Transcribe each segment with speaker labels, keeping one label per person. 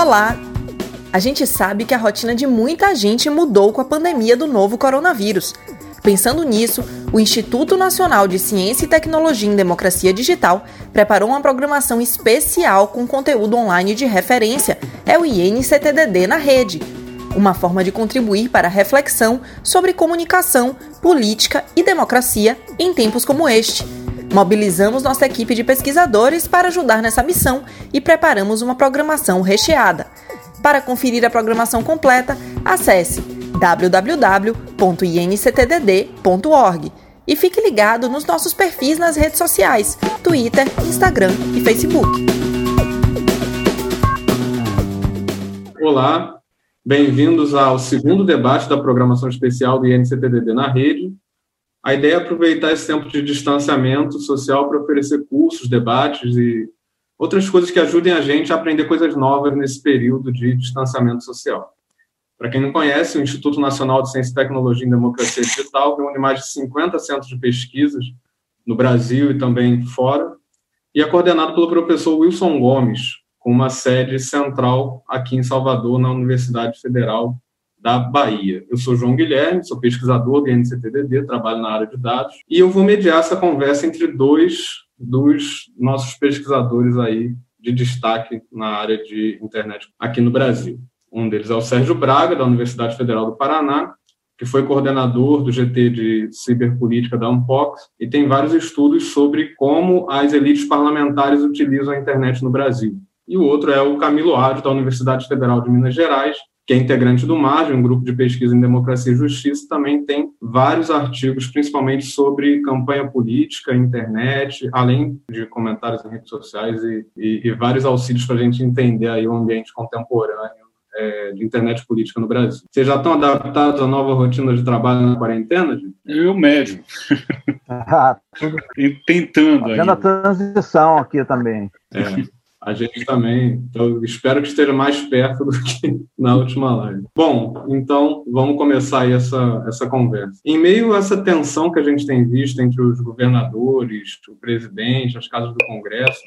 Speaker 1: Olá! A gente sabe que a rotina de muita gente mudou com a pandemia do novo coronavírus. Pensando nisso, o Instituto Nacional de Ciência e Tecnologia em Democracia Digital preparou uma programação especial com conteúdo online de referência, é o INCTDD na rede, uma forma de contribuir para a reflexão sobre comunicação, política e democracia em tempos como este. Mobilizamos nossa equipe de pesquisadores para ajudar nessa missão e preparamos uma programação recheada. Para conferir a programação completa, acesse www.inctdd.org e fique ligado nos nossos perfis nas redes sociais: Twitter, Instagram e Facebook.
Speaker 2: Olá, bem-vindos ao segundo debate da programação especial do INCTDD na rede. A ideia é aproveitar esse tempo de distanciamento social para oferecer cursos, debates e outras coisas que ajudem a gente a aprender coisas novas nesse período de distanciamento social. Para quem não conhece, o Instituto Nacional de Ciência e Tecnologia em Democracia Digital reúne mais de 50 centros de pesquisas no Brasil e também fora, e é coordenado pelo professor Wilson Gomes, com uma sede central aqui em Salvador, na Universidade Federal da Bahia. Eu sou João Guilherme, sou pesquisador do NCTDD, trabalho na área de dados, e eu vou mediar essa conversa entre dois dos nossos pesquisadores aí de destaque na área de internet aqui no Brasil. Um deles é o Sérgio Braga, da Universidade Federal do Paraná, que foi coordenador do GT de Ciberpolítica da Unpox e tem vários estudos sobre como as elites parlamentares utilizam a internet no Brasil. E o outro é o Camilo Ádio, da Universidade Federal de Minas Gerais, que é integrante do MARGE, um grupo de pesquisa em democracia e justiça, também tem vários artigos, principalmente sobre campanha política, internet, além de comentários em redes sociais e, e, e vários auxílios para a gente entender aí o ambiente contemporâneo é, de internet política no Brasil. Vocês já estão adaptados à nova rotina de trabalho na quarentena, gente?
Speaker 3: Eu médio. Ah, tudo... Tentando
Speaker 4: Fazendo a transição aqui também.
Speaker 2: É. A gente também. Então, espero que esteja mais perto do que na última live. Bom, então vamos começar aí essa, essa conversa. Em meio a essa tensão que a gente tem visto entre os governadores, o presidente, as casas do Congresso,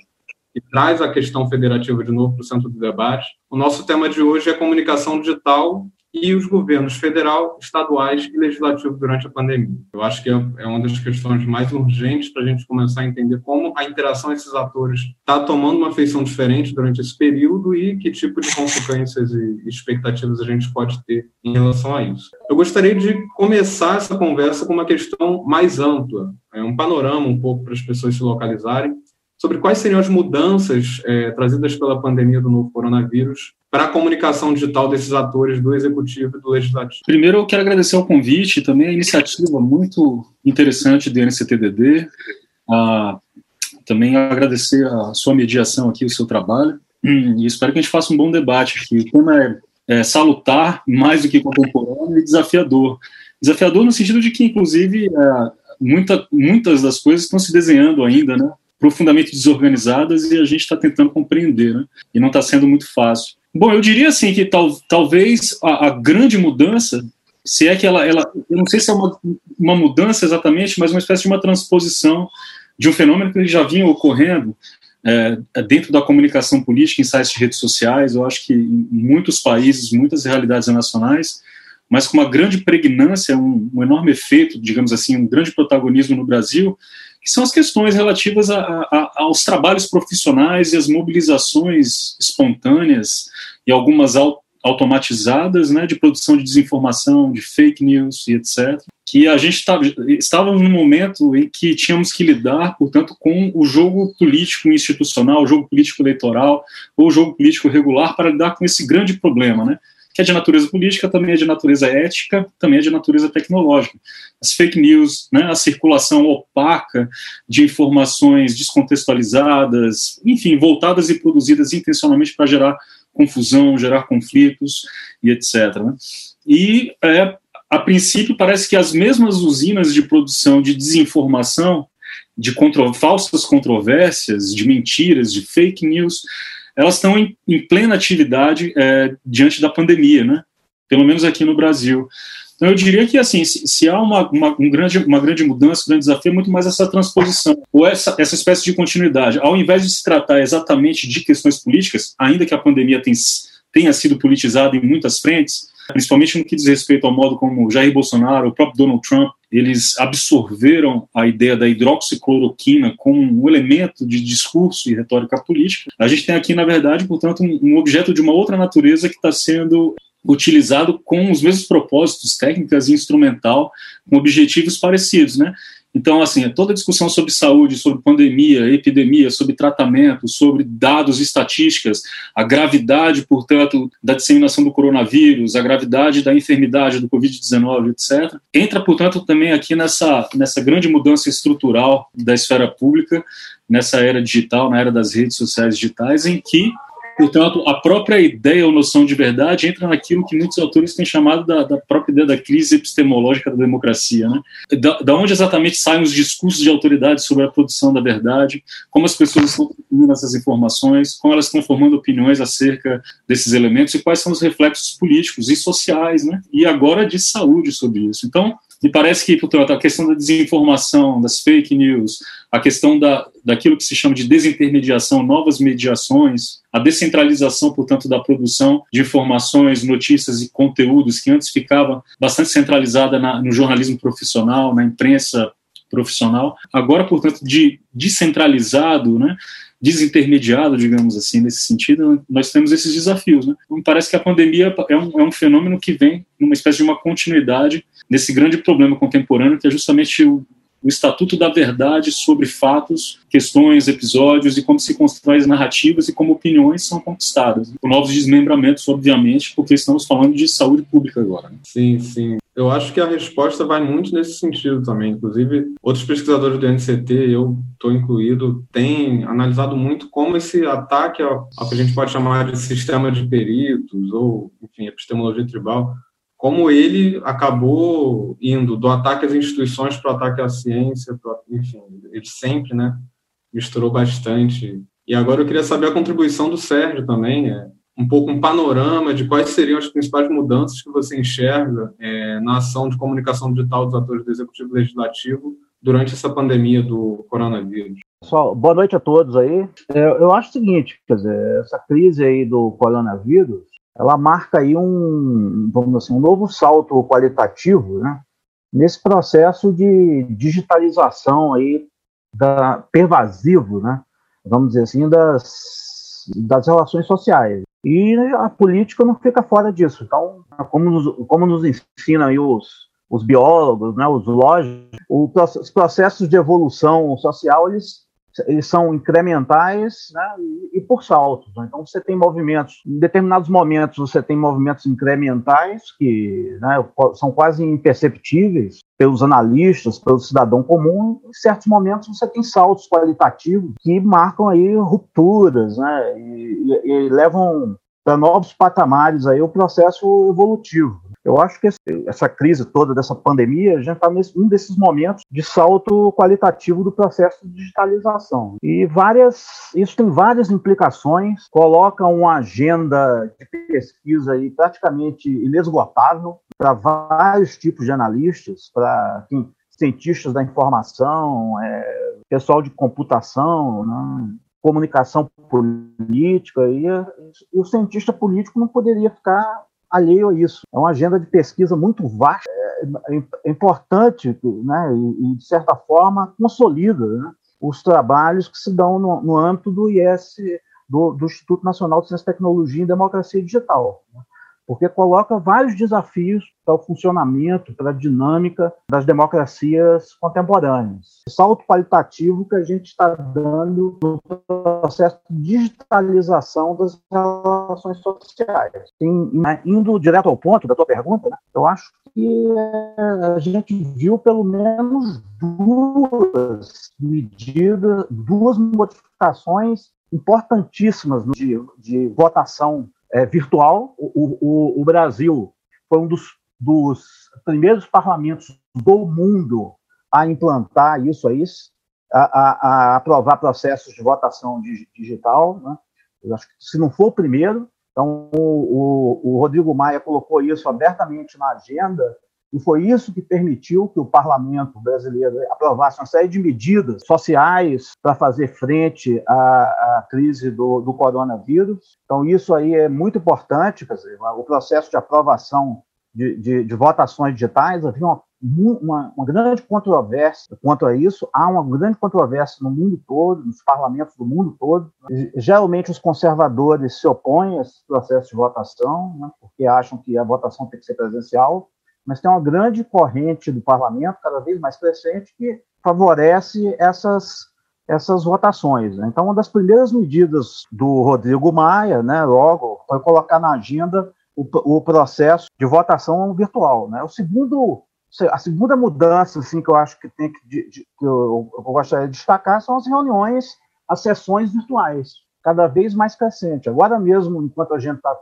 Speaker 2: que traz a questão federativa de novo para o centro do debate. O nosso tema de hoje é comunicação digital e os governos federal, estaduais e legislativo durante a pandemia. Eu acho que é, é uma das questões mais urgentes para a gente começar a entender como a interação desses atores está tomando uma feição diferente durante esse período e que tipo de consequências e expectativas a gente pode ter em relação a isso. Eu gostaria de começar essa conversa com uma questão mais ampla, é um panorama um pouco para as pessoas se localizarem sobre quais seriam as mudanças é, trazidas pela pandemia do novo coronavírus para a comunicação digital desses atores do executivo e do legislativo.
Speaker 3: Primeiro, eu quero agradecer o convite e também a iniciativa muito interessante do NCTDD. Ah, também agradecer a sua mediação aqui, o seu trabalho. Hum, e espero que a gente faça um bom debate aqui. O tema é, é salutar, mais do que contemporâneo, e desafiador. Desafiador no sentido de que, inclusive, é, muita, muitas das coisas estão se desenhando ainda, né? Profundamente desorganizadas e a gente está tentando compreender, né? E não está sendo muito fácil. Bom, eu diria assim que tal, talvez a, a, grande mudança, se é que ela, ela, eu não sei se é uma, uma mudança exatamente, mas uma espécie de uma transposição de um fenômeno que já vinha ocorrendo é, dentro da comunicação política em sites de redes sociais. Eu acho que em muitos países, muitas realidades nacionais, mas com uma grande pregnância, um, um enorme efeito, digamos assim, um grande protagonismo no Brasil, que são as questões relativas a, a, aos trabalhos profissionais e as mobilizações espontâneas e algumas automatizadas né, de produção de desinformação, de fake news e etc. Que a gente tá, estávamos num momento em que tínhamos que lidar, portanto, com o jogo político institucional, o jogo político eleitoral ou o jogo político regular para lidar com esse grande problema, né? Que é de natureza política, também é de natureza ética, também é de natureza tecnológica. As fake news, né, a circulação opaca de informações descontextualizadas, enfim, voltadas e produzidas intencionalmente para gerar confusão, gerar conflitos e etc. Né? E, é, a princípio, parece que as mesmas usinas de produção de desinformação, de contro falsas controvérsias, de mentiras, de fake news, elas estão em, em plena atividade é, diante da pandemia, né? Pelo menos aqui no Brasil. Então, eu diria que, assim, se, se há uma, uma, um grande, uma grande mudança, um grande desafio, é muito mais essa transposição, ou essa, essa espécie de continuidade. Ao invés de se tratar exatamente de questões políticas, ainda que a pandemia tenha, tenha sido politizado em muitas frentes, principalmente no que diz respeito ao modo como Jair Bolsonaro, o próprio Donald Trump, eles absorveram a ideia da hidroxicloroquina como um elemento de discurso e retórica política. A gente tem aqui, na verdade, portanto, um objeto de uma outra natureza que está sendo utilizado com os mesmos propósitos, técnicas e instrumental, com objetivos parecidos, né? Então, assim, toda a discussão sobre saúde, sobre pandemia, epidemia, sobre tratamento, sobre dados e estatísticas, a gravidade, portanto, da disseminação do coronavírus, a gravidade da enfermidade do Covid-19, etc., entra, portanto, também aqui nessa, nessa grande mudança estrutural da esfera pública, nessa era digital, na era das redes sociais digitais, em que Portanto, a própria ideia ou noção de verdade entra naquilo que muitos autores têm chamado da, da própria ideia da crise epistemológica da democracia. Né? Da, da, onde exatamente saem os discursos de autoridade sobre a produção da verdade, como as pessoas estão definindo essas informações, como elas estão formando opiniões acerca desses elementos e quais são os reflexos políticos e sociais, né? e agora de saúde sobre isso. Então, me parece que, portanto, a questão da desinformação, das fake news, a questão da, daquilo que se chama de desintermediação, novas mediações, a descentralização, portanto, da produção de informações, notícias e conteúdos que antes ficava bastante centralizada na, no jornalismo profissional, na imprensa profissional, agora, portanto, de descentralizado, né, desintermediado, digamos assim, nesse sentido, nós temos esses desafios. Né? Então, parece que a pandemia é um, é um fenômeno que vem numa espécie de uma continuidade nesse grande problema contemporâneo, que é justamente o, o estatuto da verdade sobre fatos, questões, episódios e como se constroem as narrativas e como opiniões são conquistadas. Com novos desmembramentos, obviamente, porque estamos falando de saúde pública agora. Né?
Speaker 2: Sim, sim. Eu acho que a resposta vai muito nesse sentido também. Inclusive, outros pesquisadores do NCT, eu estou incluído, têm analisado muito como esse ataque ao, ao que a gente pode chamar de sistema de peritos ou, enfim, epistemologia tribal, como ele acabou indo do ataque às instituições para o ataque à ciência, pro, enfim, ele sempre, né, misturou bastante. E agora eu queria saber a contribuição do Sérgio também, é, um pouco um panorama de quais seriam as principais mudanças que você enxerga é, na ação de comunicação digital dos atores do Executivo Legislativo durante essa pandemia do coronavírus.
Speaker 4: Pessoal, boa noite a todos aí. É, eu acho o seguinte, quer dizer, essa crise aí do coronavírus, ela marca aí um, vamos assim, um novo salto qualitativo, né, nesse processo de digitalização aí da pervasivo, né, vamos dizer assim, das, das relações sociais. E a política não fica fora disso. Então, como nos, como nos ensinam aí os, os biólogos, né, os lógicos, os processos de evolução social, eles eles são incrementais né, e, por saltos. Né? Então você tem movimentos, em determinados momentos você tem movimentos incrementais que né, são quase imperceptíveis pelos analistas, pelo cidadão comum. Em certos momentos você tem saltos qualitativos que marcam aí rupturas né, e, e, e levam para novos patamares aí o processo evolutivo. Eu acho que essa crise toda dessa pandemia já está num desses momentos de salto qualitativo do processo de digitalização. E várias, isso tem várias implicações, coloca uma agenda de pesquisa aí praticamente inesgotável para vários tipos de analistas, para cientistas da informação, é, pessoal de computação, né, comunicação política, e, e o cientista político não poderia ficar alheio a isso. É uma agenda de pesquisa muito vasta, é, é importante, né, e, de certa forma consolida né, os trabalhos que se dão no, no âmbito do IS, do, do, Instituto Nacional de Ciência, Tecnologia e Democracia Digital. Porque coloca vários desafios para o funcionamento, para a dinâmica das democracias contemporâneas. O salto qualitativo que a gente está dando no processo de digitalização das relações sociais. indo direto ao ponto da tua pergunta, né, eu acho que a gente viu pelo menos duas medidas, duas modificações importantíssimas de votação é, virtual. O, o, o, Brasil foi um dos, dos, primeiros parlamentos do mundo a implantar isso aí, a, a, a aprovar processos de votação digital. Né? Eu acho que se não for o primeiro, então o, o, Rodrigo Maia colocou isso abertamente na agenda E foi isso que permitiu que o parlamento brasileiro aprovasse uma série de medidas sociais para fazer frente à, à crise do, do, coronavírus. Então, isso aí é muito importante, quer dizer, o processo de aprovação de, de, de votações digitais, havia uma uma, uma, grande controvérsia quanto a isso. Há uma grande controvérsia no mundo todo, nos parlamentos do mundo todo. Geralmente, os conservadores se opõem a esse processo de votação, né, porque acham que a votação tem que ser presencial. Mas tem uma grande corrente do parlamento, cada vez mais crescente, que favorece essas, essas votações. Né. Então, uma das primeiras medidas do Rodrigo Maia, né, logo, foi colocar na agenda o, o processo de votação virtual. Né? O segundo a segunda mudança assim, que eu acho que tem que, de, de, que eu, eu, gostaria de destacar são as reuniões, as sessões virtuais, cada vez mais crescente. Agora mesmo, enquanto a gente está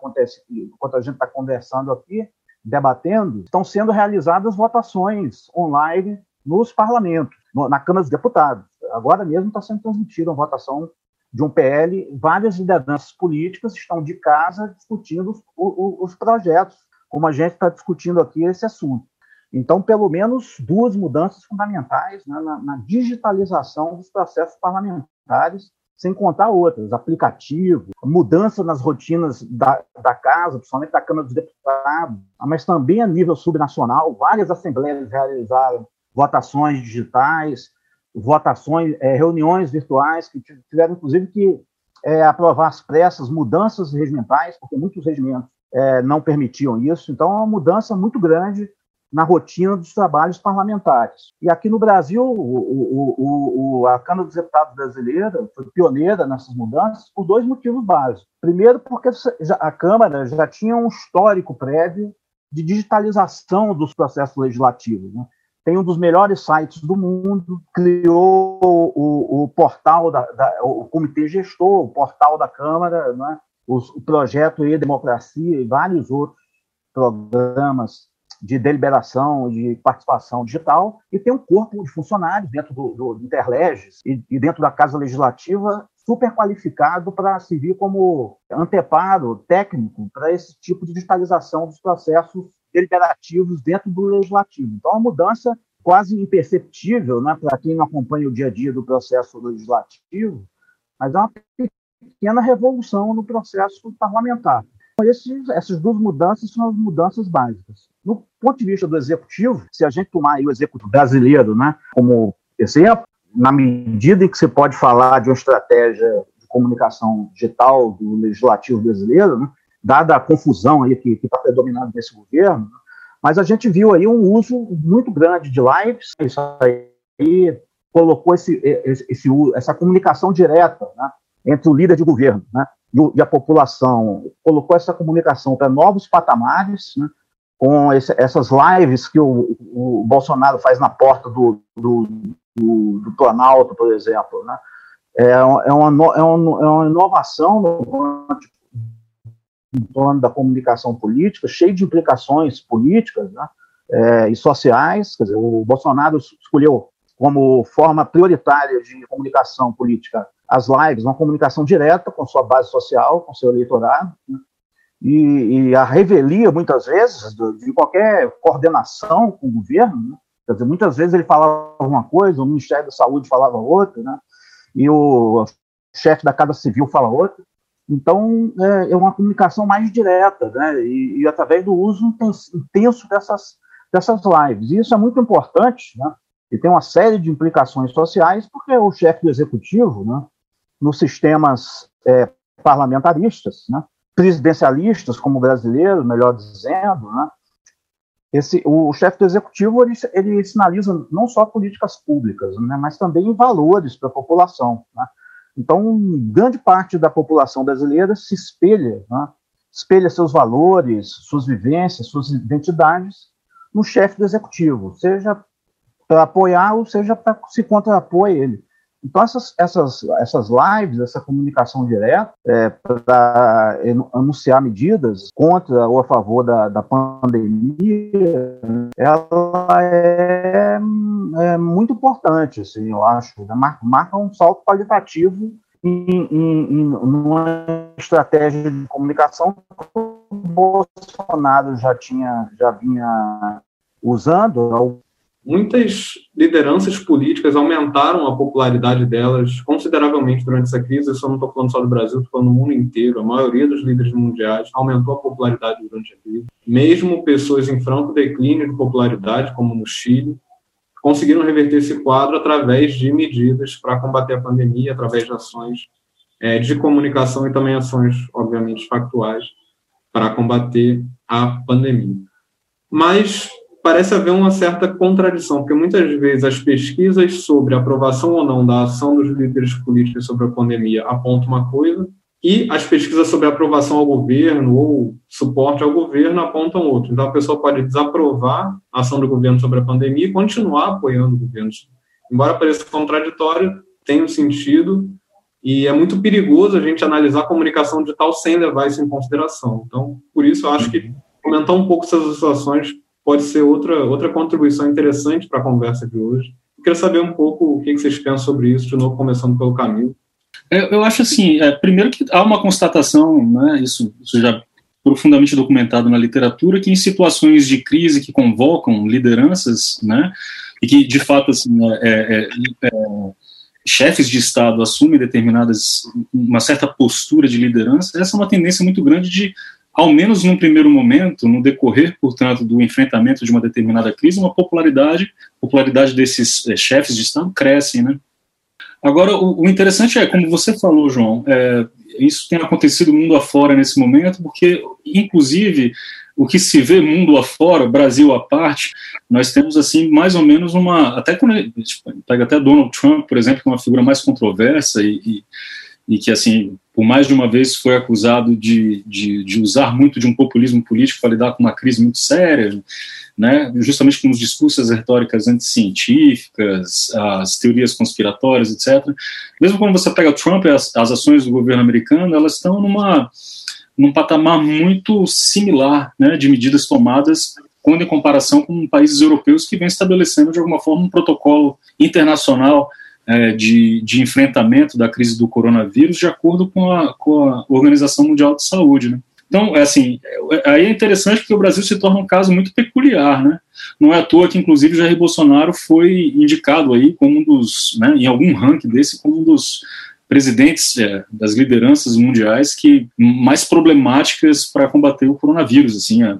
Speaker 4: está conversando aqui, debatendo, estão sendo realizadas votações online nos parlamentos, no, na Câmara dos Deputados. Agora mesmo está sendo transmitida uma votação de um PL, várias lideranças políticas estão de casa discutindo os, os, os projetos, como a gente está discutindo aqui esse assunto. Então, pelo menos duas mudanças fundamentais né, na, na, digitalização dos processos parlamentares, sem contar outras, aplicativo, mudança nas rotinas da, da casa, principalmente da Câmara dos Deputados, mas também a nível subnacional, várias assembleias realizaram votações digitais, votações, é, reuniões virtuais, que tiveram, inclusive, que é, aprovar as pressas, mudanças regimentais, porque muitos regimentos é, não permitiam isso. Então, é uma mudança muito grande na rotina dos trabalhos parlamentares. E aqui no Brasil, o, o, o, a Câmara dos Deputados brasileira foi pioneira nessas mudanças por dois motivos básicos. Primeiro, porque a Câmara já tinha um histórico prévio de digitalização dos processos legislativos. Né? Tem um dos melhores sites do mundo, criou o, portal, da, da, o comitê gestor, o portal da Câmara, né? o, o projeto E-Democracia e vários outros programas de deliberação, de participação digital, e tem um corpo de funcionários dentro do, do, Interleges e, e dentro da Casa Legislativa super qualificado para servir como anteparo técnico para esse tipo de digitalização dos processos deliberativos dentro do legislativo. Então, é uma mudança quase imperceptível né, para quem não acompanha o dia a dia do processo legislativo, mas é uma pequena revolução no processo parlamentar. Então, esses, essas duas mudanças são as mudanças básicas. No ponto de vista do executivo, se a gente tomar o executivo brasileiro né, como exemplo, na medida em que você pode falar de uma estratégia de comunicação digital do legislativo brasileiro, né, dada a confusão aí que está predominando nesse governo, mas a gente viu aí um uso muito grande de lives, isso aí colocou esse, esse, esse essa comunicação direta né, entre o líder de governo né, e, a população, colocou essa comunicação para novos patamares, né, com esse, essas lives que o, o, Bolsonaro faz na porta do, do, do, do Planalto, por exemplo, né? É, é, uma, é, uma, é uma inovação no torno da comunicação política, cheio de implicações políticas né, é, e sociais. Quer dizer, o Bolsonaro escolheu como forma prioritária de comunicação política as lives, uma comunicação direta com sua base social, com seu eleitorado. Né, e, e, a revelia, muitas vezes, de qualquer coordenação com o governo. Né? Quer dizer, muitas vezes ele falava uma coisa, o Ministério da Saúde falava outra, né? e o chefe da Casa Civil fala outra. Então, é, é uma comunicação mais direta, né? E, e, através do uso intenso dessas, dessas lives. E isso é muito importante, né? E tem uma série de implicações sociais, porque o chefe do executivo, né, nos sistemas é, parlamentaristas, né, presidencialistas, como brasileiro, melhor dizendo, né, esse, o chefe do executivo ele, ele, sinaliza não só políticas públicas, né, mas também valores para a população. Né? Então, grande parte da população brasileira se espelha, né, espelha seus valores, suas vivências, suas identidades no chefe do executivo, seja para apoiar ou seja para se contrapor a ele. Então, essas, essas, essas lives, essa comunicação direta é, para anunciar medidas contra ou a favor da, da pandemia, ela é, é, muito importante, assim, eu acho. Né? Marca, marca um salto qualitativo em, em, em uma estratégia de comunicação que o Bolsonaro já tinha, já vinha usando
Speaker 2: muitas lideranças políticas aumentaram a popularidade delas consideravelmente durante essa crise. Eu não estou falando só do Brasil, estou falando do mundo inteiro. A maioria dos líderes mundiais aumentou a popularidade durante a crise. Mesmo pessoas em franco declínio de popularidade, como no Chile, conseguiram reverter esse quadro através de medidas para combater a pandemia, através de ações é, de comunicação e também ações, obviamente, factuais para combater a pandemia. Mas parece haver uma certa contradição, porque muitas vezes as pesquisas sobre aprovação ou não da ação dos líderes políticos sobre a pandemia apontam uma coisa, e as pesquisas sobre aprovação ao governo ou suporte ao governo apontam outra. Então, a pessoa pode desaprovar a ação do governo sobre a pandemia e continuar apoiando o governo. Embora pareça contraditório, tem um sentido e é muito perigoso a gente analisar a comunicação digital sem levar isso em consideração. Então, por isso, eu acho que comentar um pouco essas situações pode ser outra, outra contribuição interessante para a conversa de hoje. Eu queria saber um pouco o que vocês pensam sobre isso, de novo, começando pelo Camilo.
Speaker 3: Eu, eu acho assim, é, primeiro que há uma constatação, né, isso, isso já profundamente documentado na literatura, que em situações de crise que convocam lideranças, né, e que de fato assim, é, é, é, é chefes de Estado assumem determinadas, uma certa postura de liderança, essa é uma tendência muito grande de ao menos num primeiro momento, no decorrer, portanto, do enfrentamento de uma determinada crise, uma popularidade, popularidade desses é, chefes de Estado cresce, né? Agora, o, o, interessante é, como você falou, João, é, isso tem acontecido mundo afora nesse momento, porque, inclusive, o que se vê mundo afora, Brasil à parte, nós temos, assim, mais ou menos uma... Até quando pega até Donald Trump, por exemplo, que é uma figura mais controversa e, e e que, assim, por mais de uma vez foi acusado de, de, de usar muito de um populismo político para lidar com uma crise muito séria, né, justamente com os discursos, as retóricas anticientíficas, as teorias conspiratórias, etc. Mesmo quando você pega Trump, as, as ações do governo americano, elas estão numa, num patamar muito similar né, de medidas tomadas quando em comparação com países europeus que vêm estabelecendo de alguma forma um protocolo internacional é, de, de, enfrentamento da crise do coronavírus de acordo com a, com a Organização Mundial de Saúde. Né? Então, é assim, é, aí é interessante porque o Brasil se torna um caso muito peculiar, né? Não é à toa que, inclusive, Jair Bolsonaro foi indicado aí como um dos, né, em algum ranking desse, como um dos presidentes é, das lideranças mundiais que mais problemáticas para combater o coronavírus, assim, é,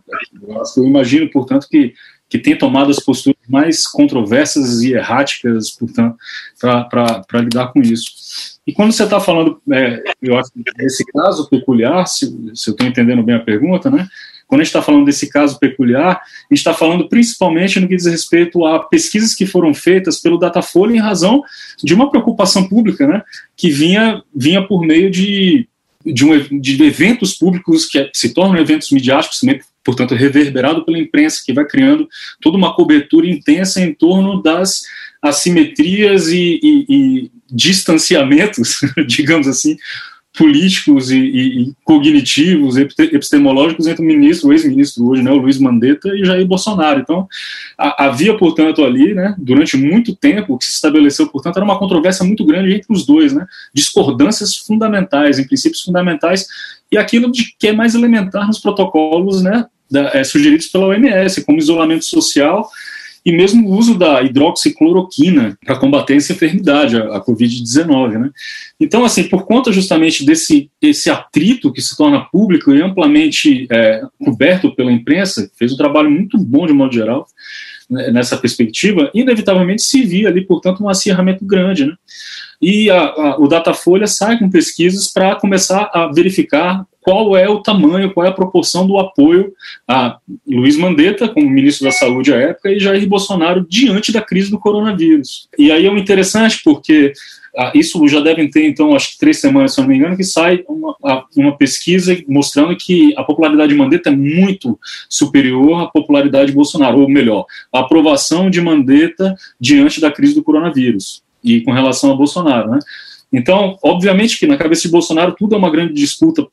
Speaker 3: eu imagino, portanto, que que tem tomado as posturas mais controversas e erráticas, portanto, para lidar com isso. E quando você está falando, é, eu acho desse caso peculiar, se, se eu estou entendendo bem a pergunta, né? Quando a gente está falando desse caso peculiar, a gente está falando principalmente no que diz respeito a pesquisas que foram feitas pelo Datafolha em razão de uma preocupação pública, né? Que vinha, vinha por meio de de, um, de eventos públicos que se tornam eventos midiáticos, também portanto, reverberado pela imprensa, que vai criando toda uma cobertura intensa em torno das assimetrias e, e, e distanciamentos, digamos assim, políticos e, e, cognitivos, epistemológicos entre o ministro, o ex-ministro hoje, né, o Luiz Mandetta e Jair Bolsonaro. Então, a, havia, portanto, ali, né, durante muito tempo, o que se estabeleceu, portanto, era uma controvérsia muito grande entre os dois, né, discordâncias fundamentais, em princípios fundamentais, e aquilo de que é mais elementar nos protocolos, né, da, é, sugeridos pela OMS, como isolamento social e mesmo o uso da hidroxicloroquina para combater essa enfermidade, a, a Covid-19. Né? Então, assim, por conta justamente desse esse atrito que se torna público e amplamente é, coberto pela imprensa, fez um trabalho muito bom de modo geral nessa perspectiva, inevitavelmente se via ali, portanto, um acirramento grande. Né? E a, a, o Datafolha sai com pesquisas para começar a verificar qual é o tamanho, qual é a proporção do apoio a Luiz Mandetta, como ministro da Saúde à época, e Jair Bolsonaro diante da crise do coronavírus. E aí é um interessante porque isso já devem ter, então, acho que três semanas, se não me engano, que sai uma, uma pesquisa mostrando que a popularidade de Mandetta é muito superior à popularidade de Bolsonaro, ou melhor, a aprovação de Mandetta diante da crise do coronavírus e com relação a Bolsonaro, né? Então, obviamente que na cabeça de Bolsonaro tudo é uma grande disputa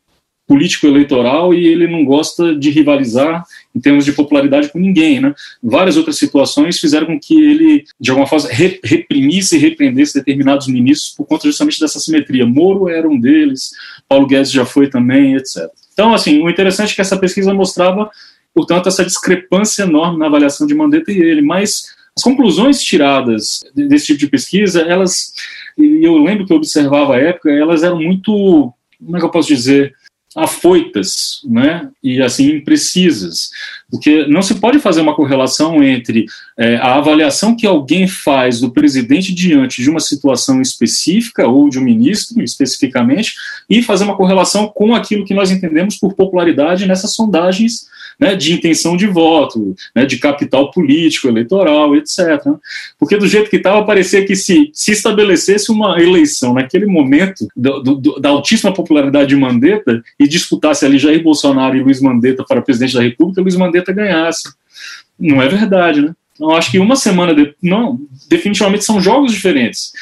Speaker 3: político-eleitoral e ele não gosta de rivalizar em termos de popularidade com ninguém, né? Várias outras situações fizeram com que ele, de alguma forma, reprimisse e repreendesse determinados ministros por conta justamente dessa simetria. Moro era um deles, Paulo Guedes já foi também, etc. Então, assim, o interessante é que essa pesquisa mostrava portanto, essa discrepância enorme na avaliação de Mandetta e ele. Mas as conclusões tiradas desse tipo de pesquisa, elas, eu lembro que eu observava à época, elas eram muito, como é que eu posso dizer, afoitas, né, e assim imprecisas, porque não se pode fazer uma correlação entre é, a avaliação que alguém faz do presidente diante de uma situação específica ou de um ministro especificamente e fazer uma correlação com aquilo que nós entendemos por popularidade nessas sondagens né, de intenção de voto, né, de capital político, eleitoral, etc. Porque do jeito que estava, parecia que se, se estabelecesse uma eleição naquele momento do, do, da altíssima popularidade de Mandetta e disputasse ali Jair Bolsonaro e Luiz Mandetta para presidente da República, Luiz Mandetta ganhasse. Não é verdade, né? Então, acho que uma semana de, não, definitivamente são jogos diferentes.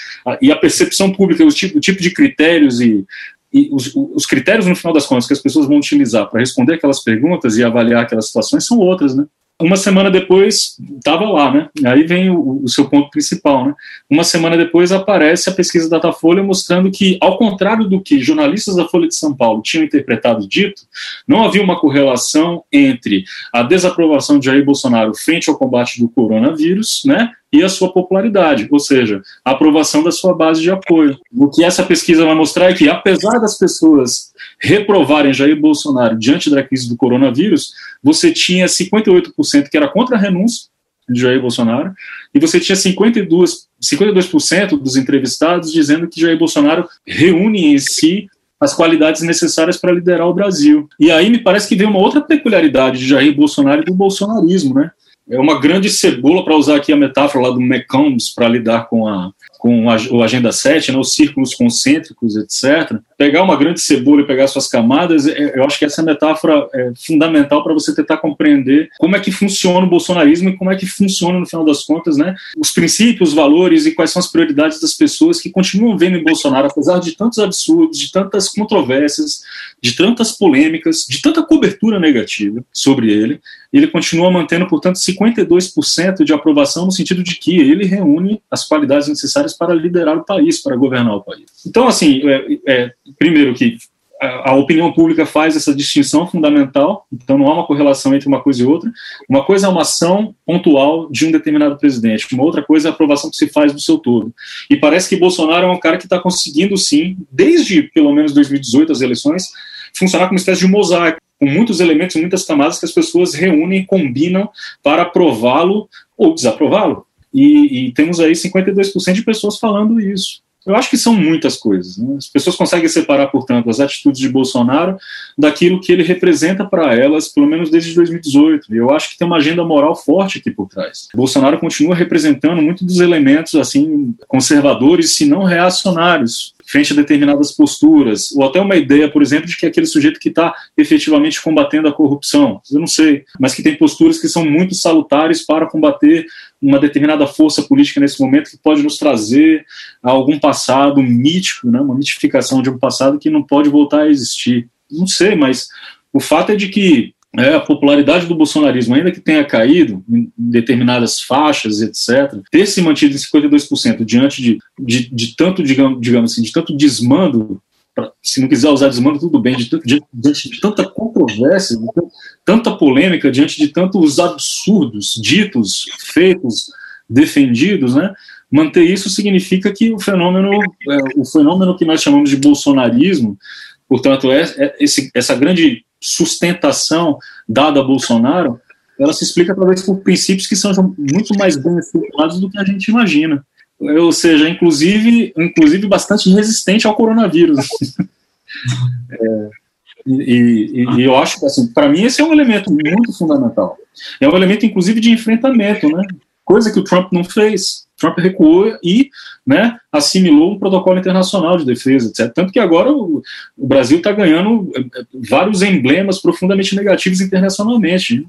Speaker 3: E a percepção pública, o tipo, o tipo de critérios e e os, os, critérios, no final das contas, que as pessoas vão utilizar para responder aquelas perguntas e avaliar aquelas situações são outras, né? Uma semana depois, estava lá, né? Aí vem o, o, seu ponto principal, né? Uma semana depois aparece a pesquisa Datafolha mostrando que, ao contrário do que jornalistas da Folha de São Paulo tinham interpretado dito, não havia uma correlação entre a desaprovação de Jair Bolsonaro frente ao combate do coronavírus, né? e a sua popularidade, ou seja, a aprovação da sua base de apoio. O que essa pesquisa vai mostrar é que, apesar das pessoas reprovarem Jair Bolsonaro diante da crise do coronavírus, você tinha 58% que era contra a renúncia de Jair Bolsonaro, e você tinha 52%, 52 dos entrevistados dizendo que Jair Bolsonaro reúne em si as qualidades necessárias para liderar o Brasil. E aí me parece que vem uma outra peculiaridade de Jair Bolsonaro e do bolsonarismo, né? é uma grande cebola, para usar aqui a metáfora lá do McCombs, para lidar com a, com a, o Agenda 7, né, os círculos concêntricos, etc. Pegar uma grande cebola e pegar suas camadas, é, eu acho que essa metáfora é fundamental para você tentar compreender como é que funciona o bolsonarismo e como é que funciona, no final das contas, né, os princípios, os valores e quais são as prioridades das pessoas que continuam vendo em Bolsonaro, apesar de tantos absurdos, de tantas controvérsias, de tantas polêmicas, de tanta cobertura negativa sobre ele, ele continua mantendo, portanto, 52% de aprovação no sentido de que ele reúne as qualidades necessárias para liderar o país, para governar o país. Então, assim, é, é, primeiro que a, a opinião pública faz essa distinção fundamental, então não há uma correlação entre uma coisa e outra. Uma coisa é uma ação pontual de um determinado presidente, uma outra coisa é a aprovação que se faz do seu todo. E parece que Bolsonaro é um cara que está conseguindo, sim, desde pelo menos 2018, as eleições, funcionar como uma espécie de mosaico com muitos elementos, muitas camadas que as pessoas reúnem combinam para aprová-lo ou desaprová-lo. E, e, temos aí 52% de pessoas falando isso. Eu acho que são muitas coisas. Né? As pessoas conseguem separar, portanto, as atitudes de Bolsonaro daquilo que ele representa para elas, pelo menos desde 2018. E eu acho que tem uma agenda moral forte aqui por trás. Bolsonaro continua representando muito dos elementos assim conservadores, se não reacionários, frente a determinadas posturas, ou até uma ideia, por exemplo, de que é aquele sujeito que está efetivamente combatendo a corrupção, eu não sei, mas que tem posturas que são muito salutares para combater uma determinada força política nesse momento que pode nos trazer a algum passado mítico, né, uma mitificação de um passado que não pode voltar a existir. Não sei, mas o fato é de que é, a popularidade do bolsonarismo, ainda que tenha caído em determinadas faixas, etc., ter se mantido em 52% diante de, de, de tanto, digamos, digamos assim, de tanto desmando, pra, se não quiser usar desmando, tudo bem, diante de tanta controvérsia, de tanta polêmica, diante de tantos absurdos ditos, feitos, defendidos, né? Manter isso significa que o fenômeno, é, o fenômeno que nós chamamos de bolsonarismo, portanto, é, é esse, essa grande sustentação dada a Bolsonaro, ela se explica talvez por princípios que são muito mais bem estruturados do que a gente imagina. Ou seja, inclusive, inclusive bastante resistente ao coronavírus. é, e, e, e, eu acho que, assim, para mim, esse é um elemento muito fundamental. É um elemento, inclusive, de enfrentamento, né? coisa que o Trump não fez. Trump recuou e né, assimilou um protocolo internacional de defesa, etc. Tanto que agora o, o Brasil está ganhando eh, eh, vários emblemas profundamente negativos internacionalmente. Né?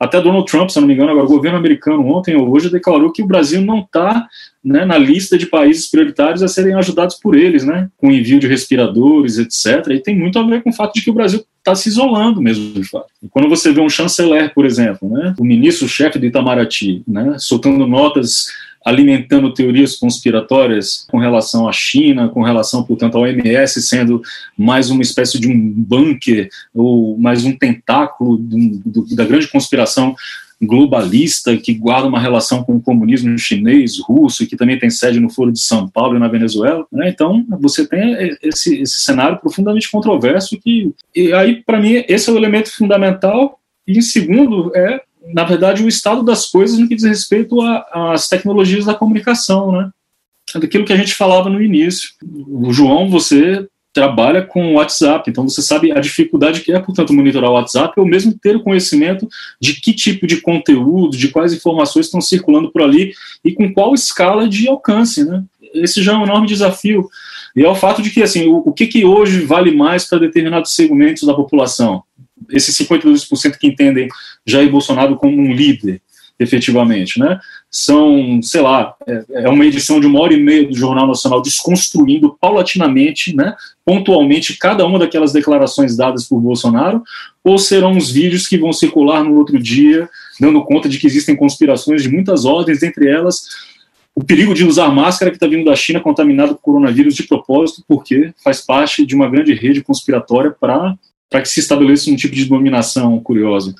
Speaker 3: Até Donald Trump, se não me engano, agora o governo americano ontem ou hoje declarou que o Brasil não está né, na lista de países prioritários a serem ajudados por eles, né, com envio de respiradores, etc. E tem muito a ver com o fato de que o Brasil está se isolando mesmo, de fato. E quando você vê um chanceler, por exemplo, né, o ministro-chefe do Itamaraty, né, soltando notas alimentando teorias conspiratórias com relação à China, com relação, portanto, ao OMS sendo mais uma espécie de um bunker ou mais um tentáculo do, do, da grande conspiração globalista que guarda uma relação com o comunismo chinês, russo, e que também tem sede no Foro de São Paulo e na Venezuela. Né? Então, você tem esse, esse cenário profundamente controverso que, e aí, para mim, esse é o elemento fundamental. E, em segundo, é, na verdade, o estado das coisas no que diz respeito às tecnologias da comunicação, né? Daquilo que a gente falava no início. O João, você trabalha com WhatsApp, então você sabe a dificuldade que é, portanto, monitorar o WhatsApp ou mesmo ter o conhecimento de que tipo de conteúdo, de quais informações estão circulando por ali e com qual escala de alcance, né? Esse já é um enorme desafio. E é o fato de que, assim, o, o que, que hoje vale mais para determinados segmentos da população? Esses 52% que entendem Jair Bolsonaro como um líder, efetivamente, né? São, sei lá, é, é, uma edição de uma hora e meia do Jornal Nacional desconstruindo paulatinamente, né, pontualmente, cada uma daquelas declarações dadas por Bolsonaro, ou serão os vídeos que vão circular no outro dia, dando conta de que existem conspirações de muitas ordens, entre elas o perigo de usar máscara que está vindo da China contaminado com coronavírus de propósito, porque faz parte de uma grande rede conspiratória para que se estabeleça um tipo de dominação curiosa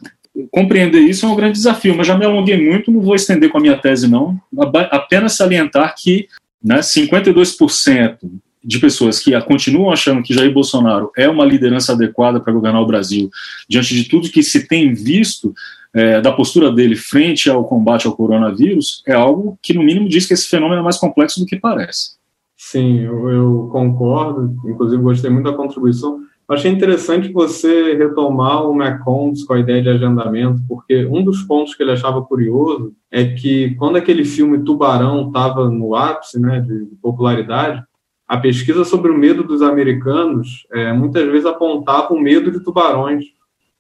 Speaker 3: compreender isso é um grande desafio, mas já me alonguei muito, não vou estender com a minha tese, não. Apenas salientar que né, 52% de pessoas que continuam achando que Jair Bolsonaro é uma liderança adequada para governar o Brasil, diante de tudo que se tem visto é, da postura dele frente ao combate ao coronavírus, é algo que, no mínimo, diz que esse fenômeno é mais complexo do que parece.
Speaker 2: Sim, eu, eu concordo. Inclusive, gostei muito da contribuição. Achei interessante você retomar o McCombs com a ideia de agendamento, porque um dos pontos que ele achava curioso é que quando aquele filme Tubarão estava no ápice né, de popularidade, a pesquisa sobre o medo dos americanos é, muitas vezes apontava o medo de tubarões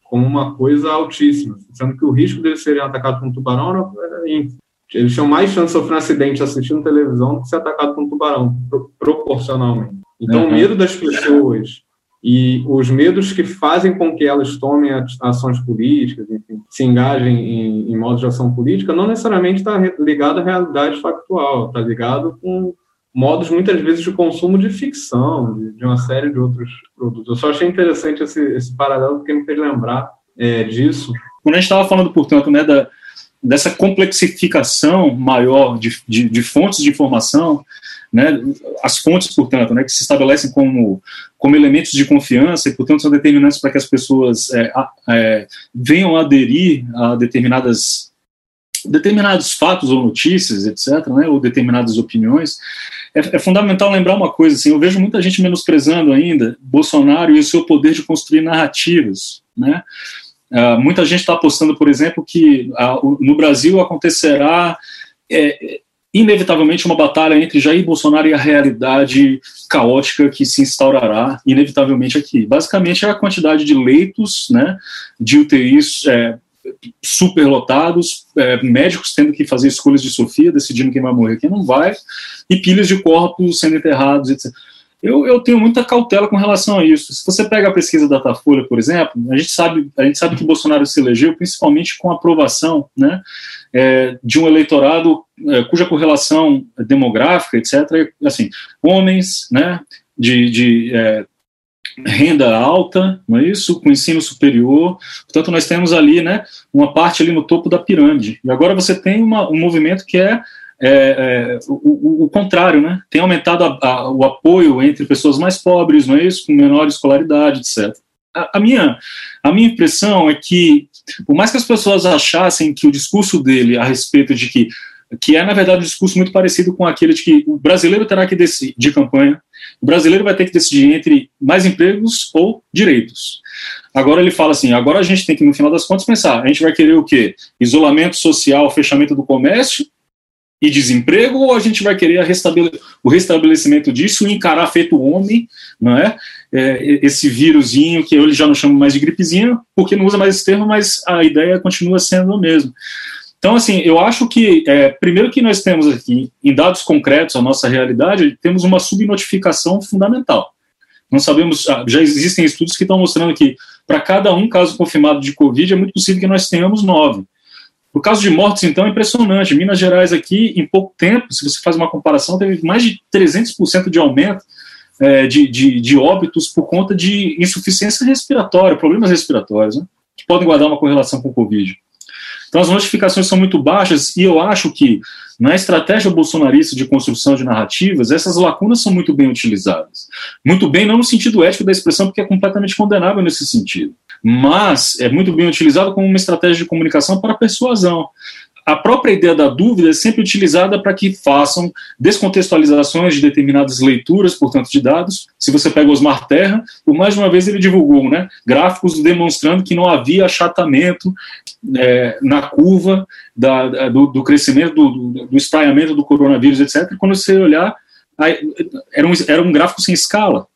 Speaker 2: como uma coisa altíssima, sendo que o risco deles serem atacados por um tubarão era ínfimo. Eles tinham mais chance de sofrer um acidente assistindo televisão do que ser atacado por um tubarão, proporcionalmente. Então, uhum. o medo das pessoas e os medos que fazem com que elas tomem ações políticas, enfim, se engajem em, em modos de ação política, não necessariamente está ligado à realidade factual, está ligado com modos, muitas vezes, de consumo de ficção, de, de, uma série de outros produtos. Eu só achei interessante esse, esse paralelo, porque me fez lembrar é, disso.
Speaker 3: Quando a gente estava falando, portanto, né, da, dessa complexificação maior de, de, de fontes de informação, né, as fontes, portanto, né, que se estabelecem como, como elementos de confiança e, portanto, são determinantes para que as pessoas é, é, venham aderir a determinadas determinados fatos ou notícias, etc., né, ou determinadas opiniões, é, é, fundamental lembrar uma coisa, assim, eu vejo muita gente menosprezando ainda Bolsonaro e o seu poder de construir narrativas, né, uh, muita gente está apostando, por exemplo, que uh, no Brasil acontecerá é, inevitavelmente uma batalha entre Jair Bolsonaro e a realidade caótica que se instaurará inevitavelmente aqui. Basicamente é a quantidade de leitos, né, de UTIs é, superlotados, é, médicos tendo que fazer escolhas de Sofia, decidindo quem vai morrer, quem não vai, e pilhas de corpos sendo enterrados, etc. Eu, eu, tenho muita cautela com relação a isso. Se você pega a pesquisa da Datafolha, por exemplo, a gente sabe, a gente sabe que Bolsonaro se elegeu principalmente com a aprovação né, é, de um eleitorado é, cuja correlação demográfica, etc., assim, homens né, de, de é, renda alta, não é isso? Com ensino superior. Portanto, nós temos ali né, uma parte ali no topo da pirâmide. E agora você tem uma, um movimento que é é, é, o, o, contrário, né? Tem aumentado a, a, o apoio entre pessoas mais pobres, não é isso? Com menor escolaridade, etc. A, a, minha, a minha impressão é que, por mais que as pessoas achassem que o discurso dele a respeito de que que é, na verdade, um discurso muito parecido com aquele de que o brasileiro terá que decidir, de campanha, o brasileiro vai ter que decidir entre mais empregos ou direitos. Agora ele fala assim, agora a gente tem que, no final das contas, pensar, a gente vai querer o quê? Isolamento social, fechamento do comércio, e desemprego, ou a gente vai querer o restabelecimento disso e encarar feito homem, não é? é? Esse vírusinho que eu já não chamo mais de gripezinha, porque não usa mais esse termo, mas a ideia continua sendo a mesma. Então, assim, eu acho que, é, primeiro que nós temos aqui, em dados concretos, a nossa realidade, temos uma subnotificação fundamental. Não sabemos, ah, já existem estudos que estão mostrando que, para cada um caso confirmado de Covid, é muito possível que nós tenhamos nove. O caso de mortes, então, é impressionante. Minas Gerais aqui, em pouco tempo, se você faz uma comparação, teve mais de 300% de aumento é, de, de, de, óbitos por conta de insuficiência respiratória, problemas respiratórios, né, que podem guardar uma correlação com o Covid. Então, as notificações são muito baixas e eu acho que, na estratégia bolsonarista de construção de narrativas, essas lacunas são muito bem utilizadas. Muito bem, não no sentido ético da expressão, porque é completamente condenável nesse sentido mas é muito bem utilizado como uma estratégia de comunicação para persuasão. A própria ideia da dúvida é sempre utilizada para que façam descontextualizações de determinadas leituras, portanto, de dados. Se você pega Osmar Terra, por mais de uma vez ele divulgou né, gráficos demonstrando que não havia achatamento é, na curva da, do, do, crescimento, do, do, do espraiamento do coronavírus, etc. Quando você olhar, era um, era um gráfico sem escala,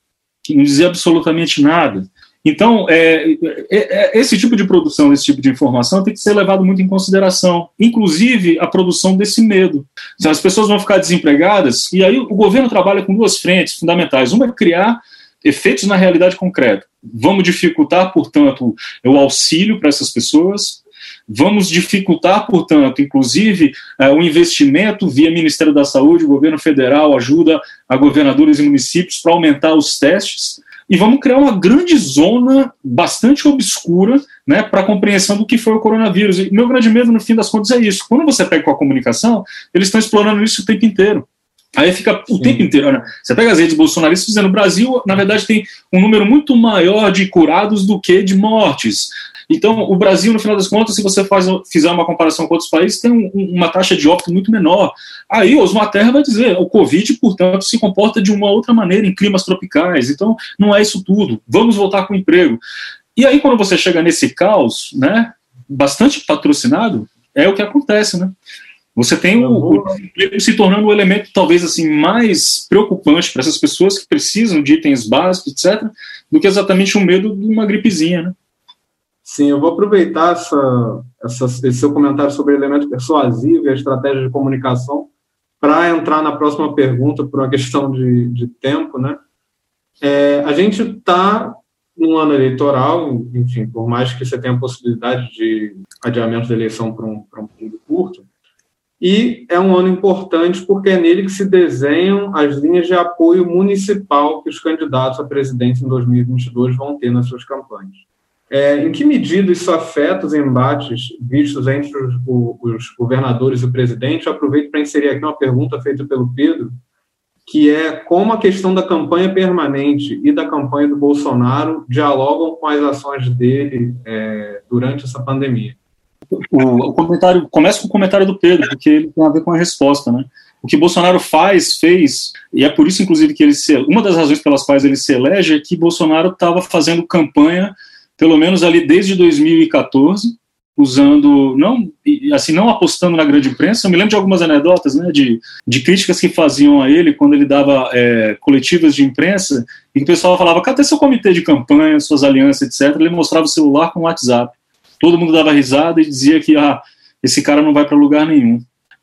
Speaker 3: que não dizia absolutamente nada. Então, é, é, é, esse tipo de produção, esse tipo de informação tem que ser levado muito em consideração, inclusive a produção desse medo. As pessoas vão ficar desempregadas, e aí o governo trabalha com duas frentes fundamentais. Uma é criar efeitos na realidade concreta. Vamos dificultar, portanto, o auxílio para essas pessoas, Vamos dificultar, portanto, inclusive, é, o investimento via Ministério da Saúde, governo federal ajuda a governadores e municípios para aumentar os testes e vamos criar uma grande zona bastante obscura né, para a compreensão do que foi o coronavírus. E meu grande medo, no fim das contas, é isso. Quando você pega com a comunicação, eles estão explorando isso o tempo inteiro. Aí fica o Sim. tempo inteiro. Né? Você pega as redes bolsonaristas dizendo: o Brasil, na verdade, tem um número muito maior de curados do que de mortes. Então, o Brasil, no final das contas, se você faz, fizer uma comparação com outros países, tem um, uma taxa de óbito muito menor. Aí, Osmar Terra vai dizer, o Covid, portanto, se comporta de uma outra maneira em climas tropicais. Então, não é isso tudo. Vamos voltar com o emprego. E aí, quando você chega nesse caos, né, bastante patrocinado, é o que acontece, né? Você tem o, o emprego se tornando o um elemento talvez assim mais preocupante para essas pessoas que precisam de itens básicos, etc., do que exatamente o medo de uma gripezinha, né?
Speaker 2: Sim, eu vou aproveitar essa, essa, esse seu comentário sobre elemento persuasivo e a estratégia de comunicação para entrar na próxima pergunta por uma questão de, de tempo, né? É, a gente está num ano eleitoral, enfim, por mais que você tenha a possibilidade de adiamento da eleição para um, para um período curto, e é um ano importante porque é nele que se desenham as linhas de apoio municipal que os candidatos a presidente em 2022 vão ter nas suas campanhas. É, em que medida isso afeta os embates vistos entre os, os governadores e o presidente? Eu aproveito para inserir aqui uma pergunta feita pelo Pedro, que é como a questão da campanha permanente e da campanha do Bolsonaro dialogam com as ações dele é, durante essa pandemia.
Speaker 3: O, o, comentário começa com o comentário do Pedro, porque ele tem a ver com a resposta, né? O que Bolsonaro faz, fez, e é por isso, inclusive, que ele se, uma das razões pelas quais ele se elege é que Bolsonaro estava fazendo campanha pelo menos ali desde 2014, usando, não, assim, não apostando na grande imprensa. Eu me lembro de algumas anedotas, né, de, de críticas que faziam a ele quando ele dava é, coletivas de imprensa, e o pessoal falava, cadê seu comitê de campanha, suas alianças, etc. Ele mostrava o celular com o WhatsApp. Todo mundo dava risada e dizia que, ah, esse cara não vai para lugar nenhum.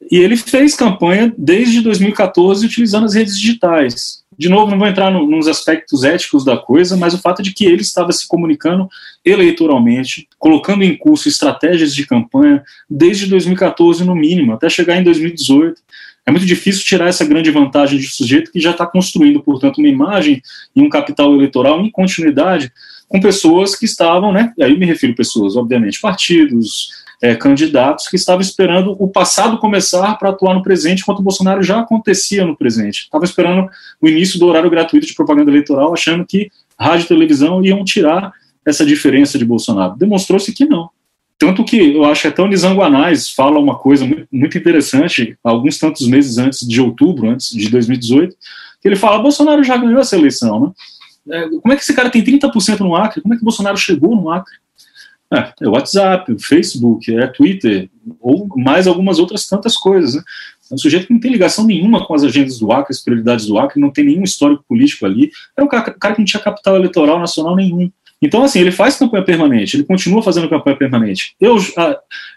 Speaker 3: E ele fez campanha desde 2014 utilizando as redes digitais de novo, não vou entrar no, nos aspectos éticos da coisa, mas o fato de que ele estava se comunicando eleitoralmente, colocando em curso estratégias de campanha desde 2014, no mínimo, até chegar em 2018. É muito difícil tirar essa grande vantagem de um sujeito que já está construindo, portanto, uma imagem e um capital eleitoral em continuidade com pessoas que estavam, né? E aí me refiro a pessoas, obviamente, partidos, é, candidatos que estavam esperando o passado começar para atuar no presente, enquanto o Bolsonaro já acontecia no presente. Estava esperando o início do horário gratuito de propaganda eleitoral, achando que rádio e televisão iam tirar essa diferença de Bolsonaro. Demonstrou-se que não. Tanto que eu acho que até o Nizanguanais fala uma coisa muito interessante, alguns tantos meses antes de outubro, antes de 2018, que ele fala: Bolsonaro já ganhou essa eleição, né? É, como é que esse cara tem 30% no Acre? Como é que Bolsonaro chegou no Acre? É, é WhatsApp, Facebook, é Twitter, ou mais algumas outras tantas coisas. Né? É um sujeito que não tem ligação nenhuma com as agendas do Acre, as prioridades do Acre, não tem nenhum histórico político ali. É um cara, que não tinha capital eleitoral nacional nenhum. Então, assim, ele faz campanha permanente, ele continua fazendo campanha permanente. Eu,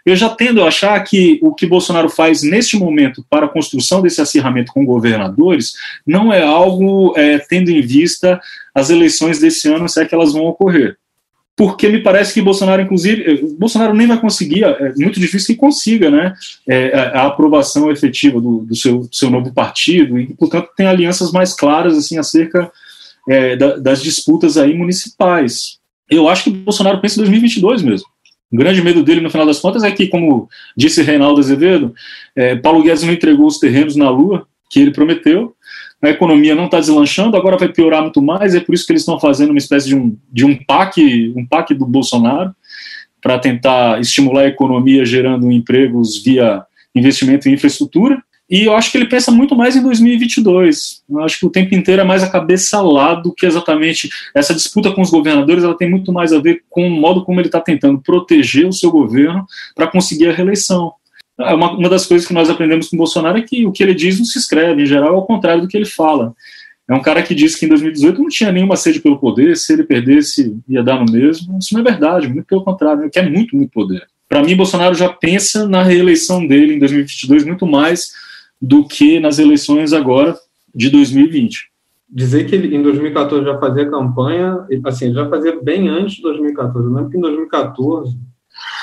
Speaker 3: eu já tendo a achar que o que Bolsonaro faz neste momento para a construção desse acirramento com governadores não é algo é, tendo em vista as eleições desse ano, se é que elas vão ocorrer. Porque me parece que Bolsonaro, inclusive, eh, Bolsonaro nem vai conseguir, é muito difícil que consiga, né, é, a aprovação efetiva do, do, seu, do seu novo partido, e, portanto, tem alianças mais claras, assim, acerca é, da, das disputas aí municipais. Eu acho que Bolsonaro pensa em 2022 mesmo. O grande medo dele, no final das contas, é que, como disse Reinaldo Azevedo, é, Paulo Guedes não entregou os terrenos na Lua, que ele prometeu, a economia não está deslanchando, agora vai piorar muito mais, é por isso que eles estão fazendo uma espécie de um, de um PAC, um PAC do Bolsonaro, para tentar estimular a economia gerando empregos via investimento em infraestrutura. E eu acho que ele pensa muito mais em 2022. Eu acho que o tempo inteiro é mais a cabeça lá do que exatamente essa disputa com os governadores. Ela tem muito mais a ver com o modo como ele está tentando proteger o seu governo para conseguir a reeleição. É uma, uma das coisas que nós aprendemos com o Bolsonaro é que o que ele diz não se escreve, em geral é o contrário do que ele fala. É um cara que disse que em 2018 não tinha nenhuma sede pelo poder, se ele perdesse ia dar no mesmo. Isso não é verdade, muito pelo contrário, ele quer muito, muito poder. Para mim, Bolsonaro já pensa na reeleição dele em 2022 muito mais do que nas eleições agora de 2020.
Speaker 2: Dizer que ele em 2014 já fazia campanha, assim, já fazia bem antes de 2014. Eu lembro que em 2014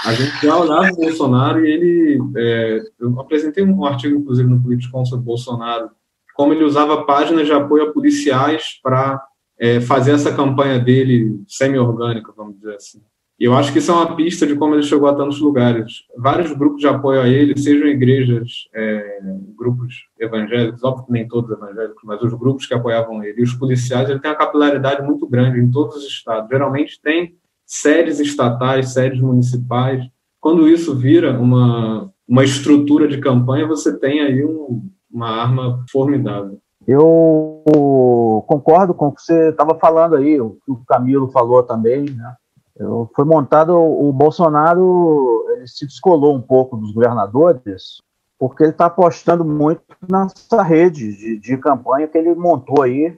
Speaker 2: a gente já olhava o Bolsonaro e ele. É, eu apresentei um artigo, inclusive, no Politicon sobre Bolsonaro, como ele usava páginas de apoio a policiais para é, fazer essa campanha dele semi-orgânica, vamos dizer assim. E eu acho que isso é uma pista de como ele chegou a tantos lugares. Vários grupos de apoio a ele, sejam igrejas, é, grupos evangélicos, óbvio que nem todos evangélicos, mas os grupos que apoiavam ele, e os policiais, ele tem uma capilaridade muito grande em todos os estados. Geralmente tem sedes estatais, sedes municipais. Quando isso vira uma, uma estrutura de campanha, você tem aí um, uma arma formidável.
Speaker 4: Eu concordo com o que você estava falando aí, o que o Camilo falou também, né? foi montado o Bolsonaro ele se descolou um pouco dos governadores porque ele está apostando muito nessa rede de, de, campanha que ele montou aí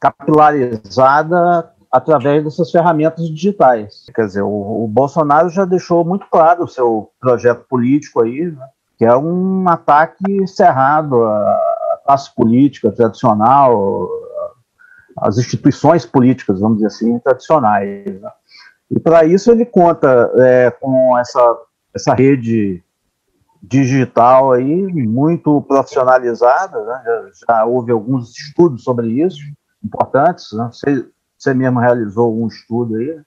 Speaker 4: capilarizada através dessas ferramentas digitais quer dizer o, o Bolsonaro já deixou muito claro o seu projeto político aí né, que é um ataque cerrado à classe política tradicional às instituições políticas vamos dizer assim tradicionais né? E para isso ele conta é, com essa, essa rede digital aí muito profissionalizada, né? já, já, houve alguns estudos sobre isso, importantes, né? você, você mesmo realizou um estudo aí,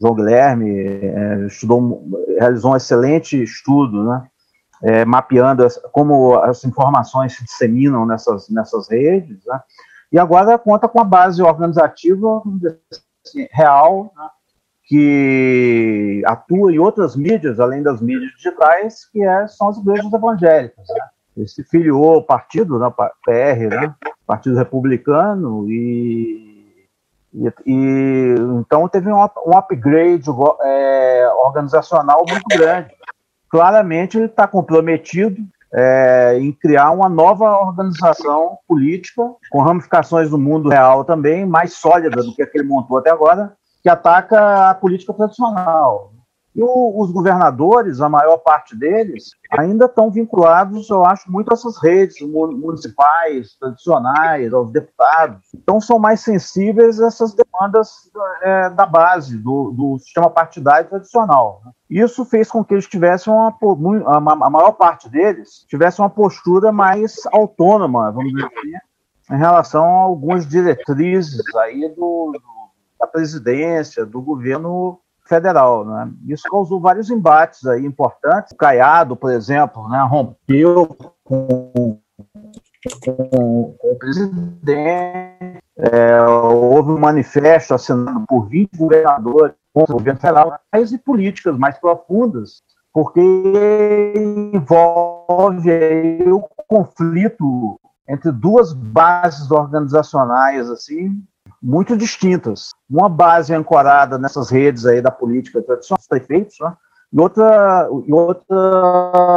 Speaker 4: João Guilherme é, estudou, realizou um excelente estudo, né? É, mapeando as, como as informações se disseminam nessas, nessas redes, né? e agora conta com a base organizativa assim, real, né? que atua em outras mídias, além das mídias digitais, que é, são as igrejas evangélicas. Né? Filiou ao partido, né, PR, né, Partido Republicano, e, e, e então teve um, um upgrade é, organizacional muito grande. Claramente ele está comprometido é, em criar uma nova organização política, com ramificações do mundo real também, mais sólida do que a que ele montou até agora, que ataca a política tradicional. E o, os governadores, a maior parte deles, ainda estão vinculados, eu acho, muito a essas redes municipais, tradicionais, aos deputados. Então, são mais sensíveis a essas demandas é, da base, do, do, sistema partidário tradicional. Isso fez com que eles tivessem uma, a maior parte deles tivesse uma postura mais autônoma, vamos dizer assim, em relação a algumas diretrizes aí do, do da presidência, do governo federal. Né? Isso causou vários embates aí importantes. O Caiado, por exemplo, né, rompeu com, com, com o presidente. É, houve um manifesto assinado por 20 governadores contra o governo federal e políticas mais profundas, porque envolve o conflito entre duas bases organizacionais assim muito distintas. Uma base ancorada nessas redes aí da política tradicional, dos prefeitos, né? e outra, e outra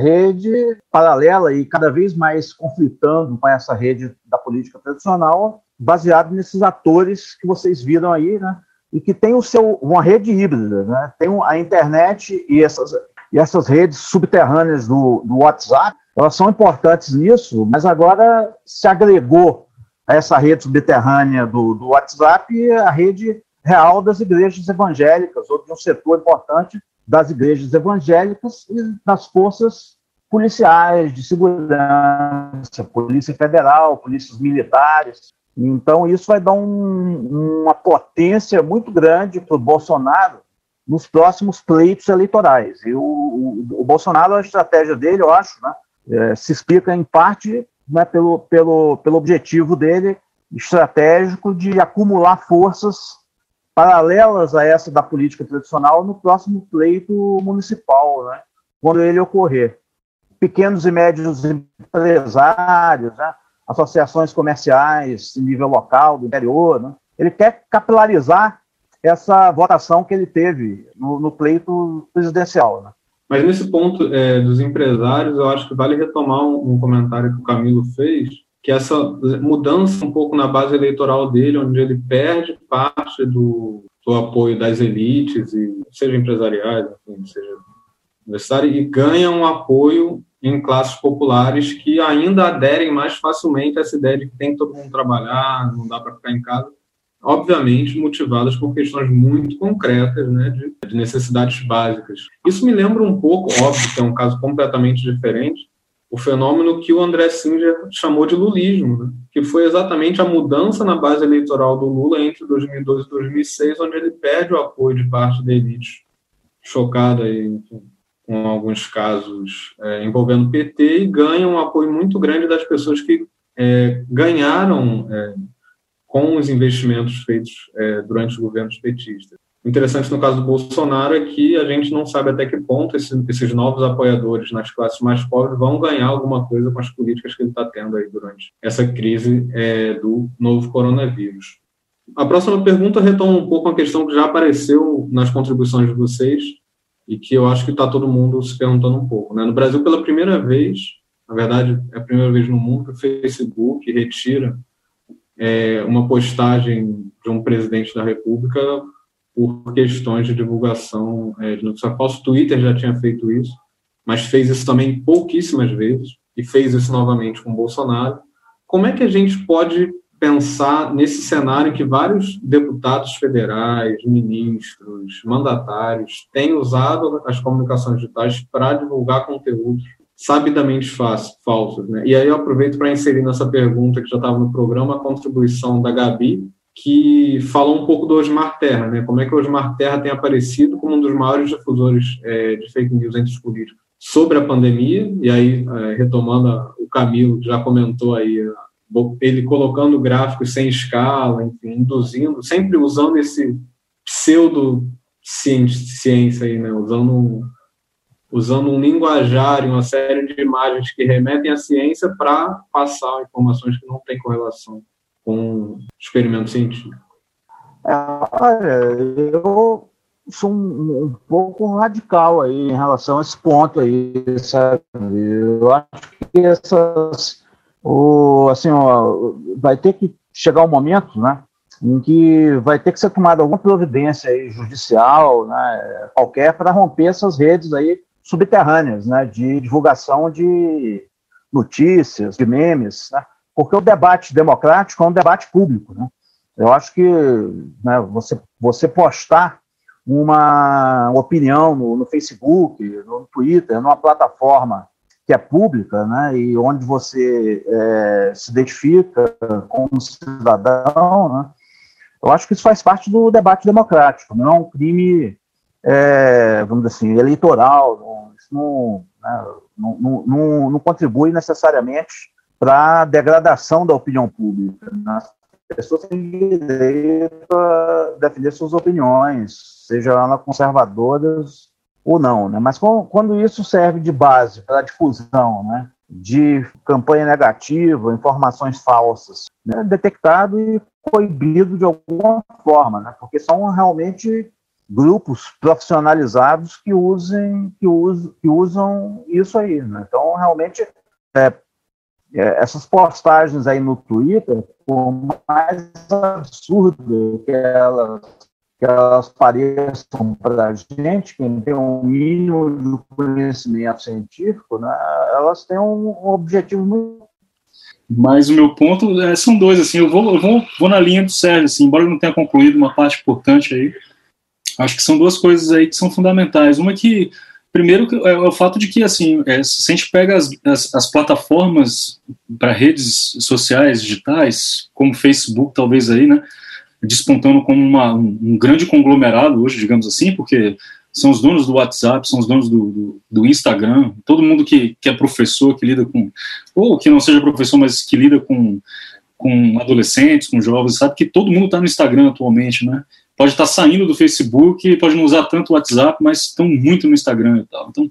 Speaker 4: rede paralela e cada vez mais conflitando com essa rede da política tradicional, baseado nesses atores que vocês viram aí, né? e que tem o seu, uma rede híbrida, né? tem a internet e essas, e essas redes subterrâneas do, do WhatsApp, elas são importantes nisso, mas agora se agregou essa rede subterrânea do, do WhatsApp, a rede real das igrejas evangélicas, ou de um setor importante das igrejas evangélicas e das forças policiais de segurança, polícia federal, polícias militares. Então, isso vai dar um, uma potência muito grande para o Bolsonaro nos próximos pleitos eleitorais. E o, o, o, Bolsonaro, a estratégia dele, eu acho, né, é, se explica em parte né, pelo, pelo, pelo objetivo dele estratégico de acumular forças paralelas a essa da política tradicional no próximo pleito municipal, né, quando ele ocorrer. Pequenos e médios empresários, né, associações comerciais em nível local, do interior, né, ele quer capilarizar essa votação que ele teve no, no pleito presidencial. Né.
Speaker 2: Mas nesse ponto é, dos empresários, eu acho que vale retomar um, um comentário que o Camilo fez, que essa mudança um pouco na base eleitoral dele, onde ele perde parte do, do apoio das elites, e seja empresariais, enfim, seja universitário, e ganha um apoio em classes populares que ainda aderem mais facilmente a essa ideia de que tem que todo mundo trabalhar, não dá para ficar em casa, obviamente motivadas por questões muito concretas, né, de, de necessidades básicas. Isso me lembra um pouco, óbvio que é um caso completamente diferente, o fenômeno que o André Singer chamou de lulismo, né? que foi exatamente a mudança na base eleitoral do Lula entre 2012 e 2006, onde ele perde o apoio de parte da elite, chocada aí, com alguns casos é, envolvendo o PT, e ganha um apoio muito grande das pessoas que é, ganharam é, com os investimentos feitos é, durante os governos petistas. O interessante no caso do Bolsonaro é que a gente não sabe até que ponto esses, esses novos apoiadores nas classes mais pobres vão ganhar alguma coisa com as políticas que ele está tendo aí durante essa crise é, do novo coronavírus. A próxima pergunta retoma um pouco uma questão que já apareceu nas contribuições de vocês e que eu acho que está todo mundo se perguntando um pouco. Né? No Brasil, pela primeira vez, na verdade, é a primeira vez no mundo que o Facebook retira é, uma postagem de um presidente da República por questões de divulgação é, de notícia falsa. O Twitter já tinha feito isso, mas fez isso também pouquíssimas vezes e fez isso novamente com Bolsonaro. Como é que a gente pode pensar nesse cenário que vários deputados federais, ministros, mandatários têm usado as comunicações digitais para divulgar conteúdos sabidamente falsos? Né? E aí eu aproveito para inserir nessa pergunta que já estava no programa a contribuição da Gabi, que falou um pouco do Osmar Terra, né? Como é que o Osmar Terra tem aparecido como um dos maiores difusores é, de fake news entre os políticos sobre a pandemia, e aí, é, retomando a, o Camilo, já comentou aí, ele colocando gráficos sem escala, enfim, induzindo, sempre usando esse pseudo ciência aí, né? Usando usando um linguajar, uma série de imagens que remetem à ciência para passar informações que não têm correlação com experimento científico?
Speaker 4: É, olha, eu sou um, um, pouco radical aí em relação a esse ponto aí, sabe? Eu acho que essas, o, assim, ó, vai ter que chegar um momento, né, em que vai ter que ser tomada alguma providência aí judicial, né, qualquer, para romper essas redes aí subterrâneas, né, de divulgação de notícias, de memes, né, porque o debate democrático é um debate público. Né? Eu acho que né, você, você postar uma opinião no, no, Facebook, no Twitter, numa plataforma que é pública, né, e onde você é, se identifica como cidadão, né, eu acho que isso faz parte do debate democrático, não é um crime, é, vamos dizer assim, eleitoral, não, isso não, né, não, não, não, não contribui necessariamente para a degradação da opinião pública. Né? As pessoas têm direito a defender suas opiniões, seja elas conservadoras ou não. Né? Mas quando isso serve de base para a difusão né, de campanha negativa, informações falsas, né, detectado e proibido de alguma forma, né, porque são realmente grupos profissionalizados que usem que usam, que usam isso aí. Né? Então, realmente, é, é, essas postagens aí no Twitter, por mais absurdas que elas, que elas pareçam para a gente, quem tem um mínimo de conhecimento científico, né, elas têm um, objetivo muito
Speaker 3: Mas o meu ponto é, são dois, assim, eu vou, eu vou, vou na linha do Sérgio, assim, embora eu não tenha concluído uma parte importante aí, acho que são duas coisas aí que são fundamentais. Uma que, primeiro, é o fato de que, assim, é, se a gente pega as, as, as plataformas para redes sociais digitais, como Facebook, talvez aí, né, despontando como uma, um, grande conglomerado hoje, digamos assim, porque são os donos do WhatsApp, são os donos do, do, do, Instagram, todo mundo que, que é professor, que lida com, ou que não seja professor, mas que lida com, com adolescentes, com jovens, sabe que todo mundo está no Instagram atualmente, né? Pode estar saindo do Facebook, pode não usar tanto o WhatsApp, mas estão muito no Instagram e tal. Então,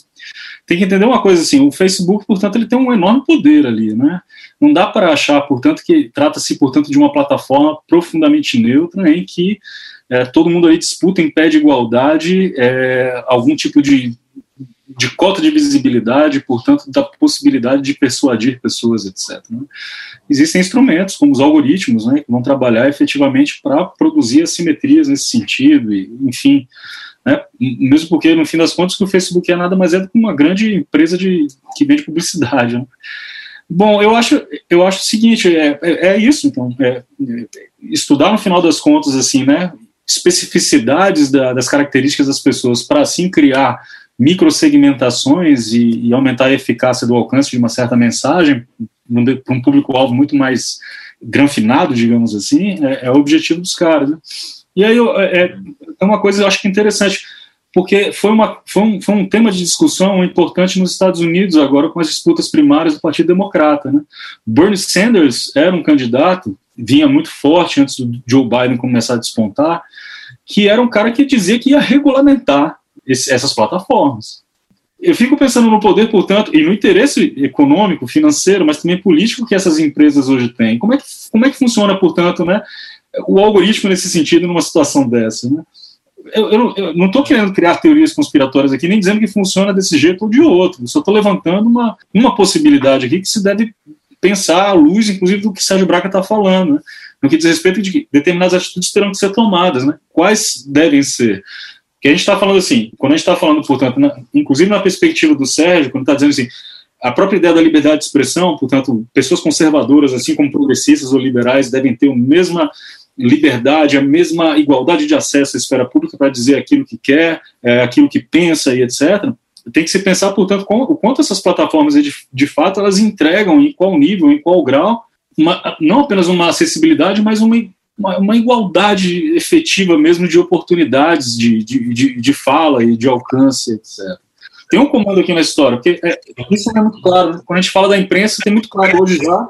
Speaker 3: tem que entender uma coisa assim, o Facebook, portanto, ele tem um enorme poder ali, né? Não dá para achar, portanto, que trata-se, portanto, de uma plataforma profundamente neutra em que é, todo mundo aí disputa em pé de igualdade é, algum tipo de, de cota de visibilidade, portanto, da possibilidade de persuadir pessoas, etc. Né? Existem instrumentos, como os algoritmos, né, que vão trabalhar efetivamente para produzir assimetrias nesse sentido, e, enfim, né, mesmo porque, no fim das contas, o Facebook é nada mais é do que uma grande empresa de, que vende publicidade. Né? Bom, eu acho, eu acho o seguinte, é, é, é isso, então, é, é estudar no final das contas, assim, né, especificidades da, das características das pessoas para assim criar microsegmentações e, e aumentar a eficácia do alcance de uma certa mensagem para um público-alvo muito mais granfinado, digamos assim, é, é, o objetivo dos caras. Né? E aí é, é uma coisa eu acho que interessante, porque foi, uma, foi, um, foi um tema de discussão importante nos Estados Unidos agora com as disputas primárias do Partido Democrata. Né? Bernie Sanders era um candidato, vinha muito forte antes do Joe Biden começar a despontar, que era um cara que dizia que ia regulamentar esse, essas plataformas. Eu fico pensando no poder, portanto, e no interesse econômico, financeiro, mas também político que essas empresas hoje têm. Como é que, como é que funciona, portanto, né, o algoritmo nesse sentido, numa situação dessa? Né? Eu, eu, eu, não estou querendo criar teorias conspiratórias aqui, nem dizendo que funciona desse jeito ou de outro. Eu só estou levantando uma, uma possibilidade aqui que se deve pensar à luz, inclusive, do que Sérgio Braca está falando. Né? no que diz respeito de que determinadas atitudes terão que ser tomadas, né? Quais devem ser? Que a gente está falando assim, quando a gente está falando, portanto, na, inclusive na perspectiva do Sérgio, quando está dizendo assim, a própria ideia da liberdade de expressão, portanto, pessoas conservadoras, assim como progressistas ou liberais, devem ter a mesma liberdade, a mesma igualdade de acesso à esfera pública para dizer aquilo que quer, é, aquilo que pensa e etc. Tem que se pensar, portanto, o quanto essas plataformas, de, de fato, elas entregam, em qual nível, em qual grau, uma, não apenas uma acessibilidade, mas uma, uma, uma, igualdade efetiva mesmo de oportunidades de, de, de, de, fala e de alcance, etc. Tem um comando aqui na história, porque é, isso é muito claro. Né? Quando a gente fala da imprensa, tem muito claro hoje já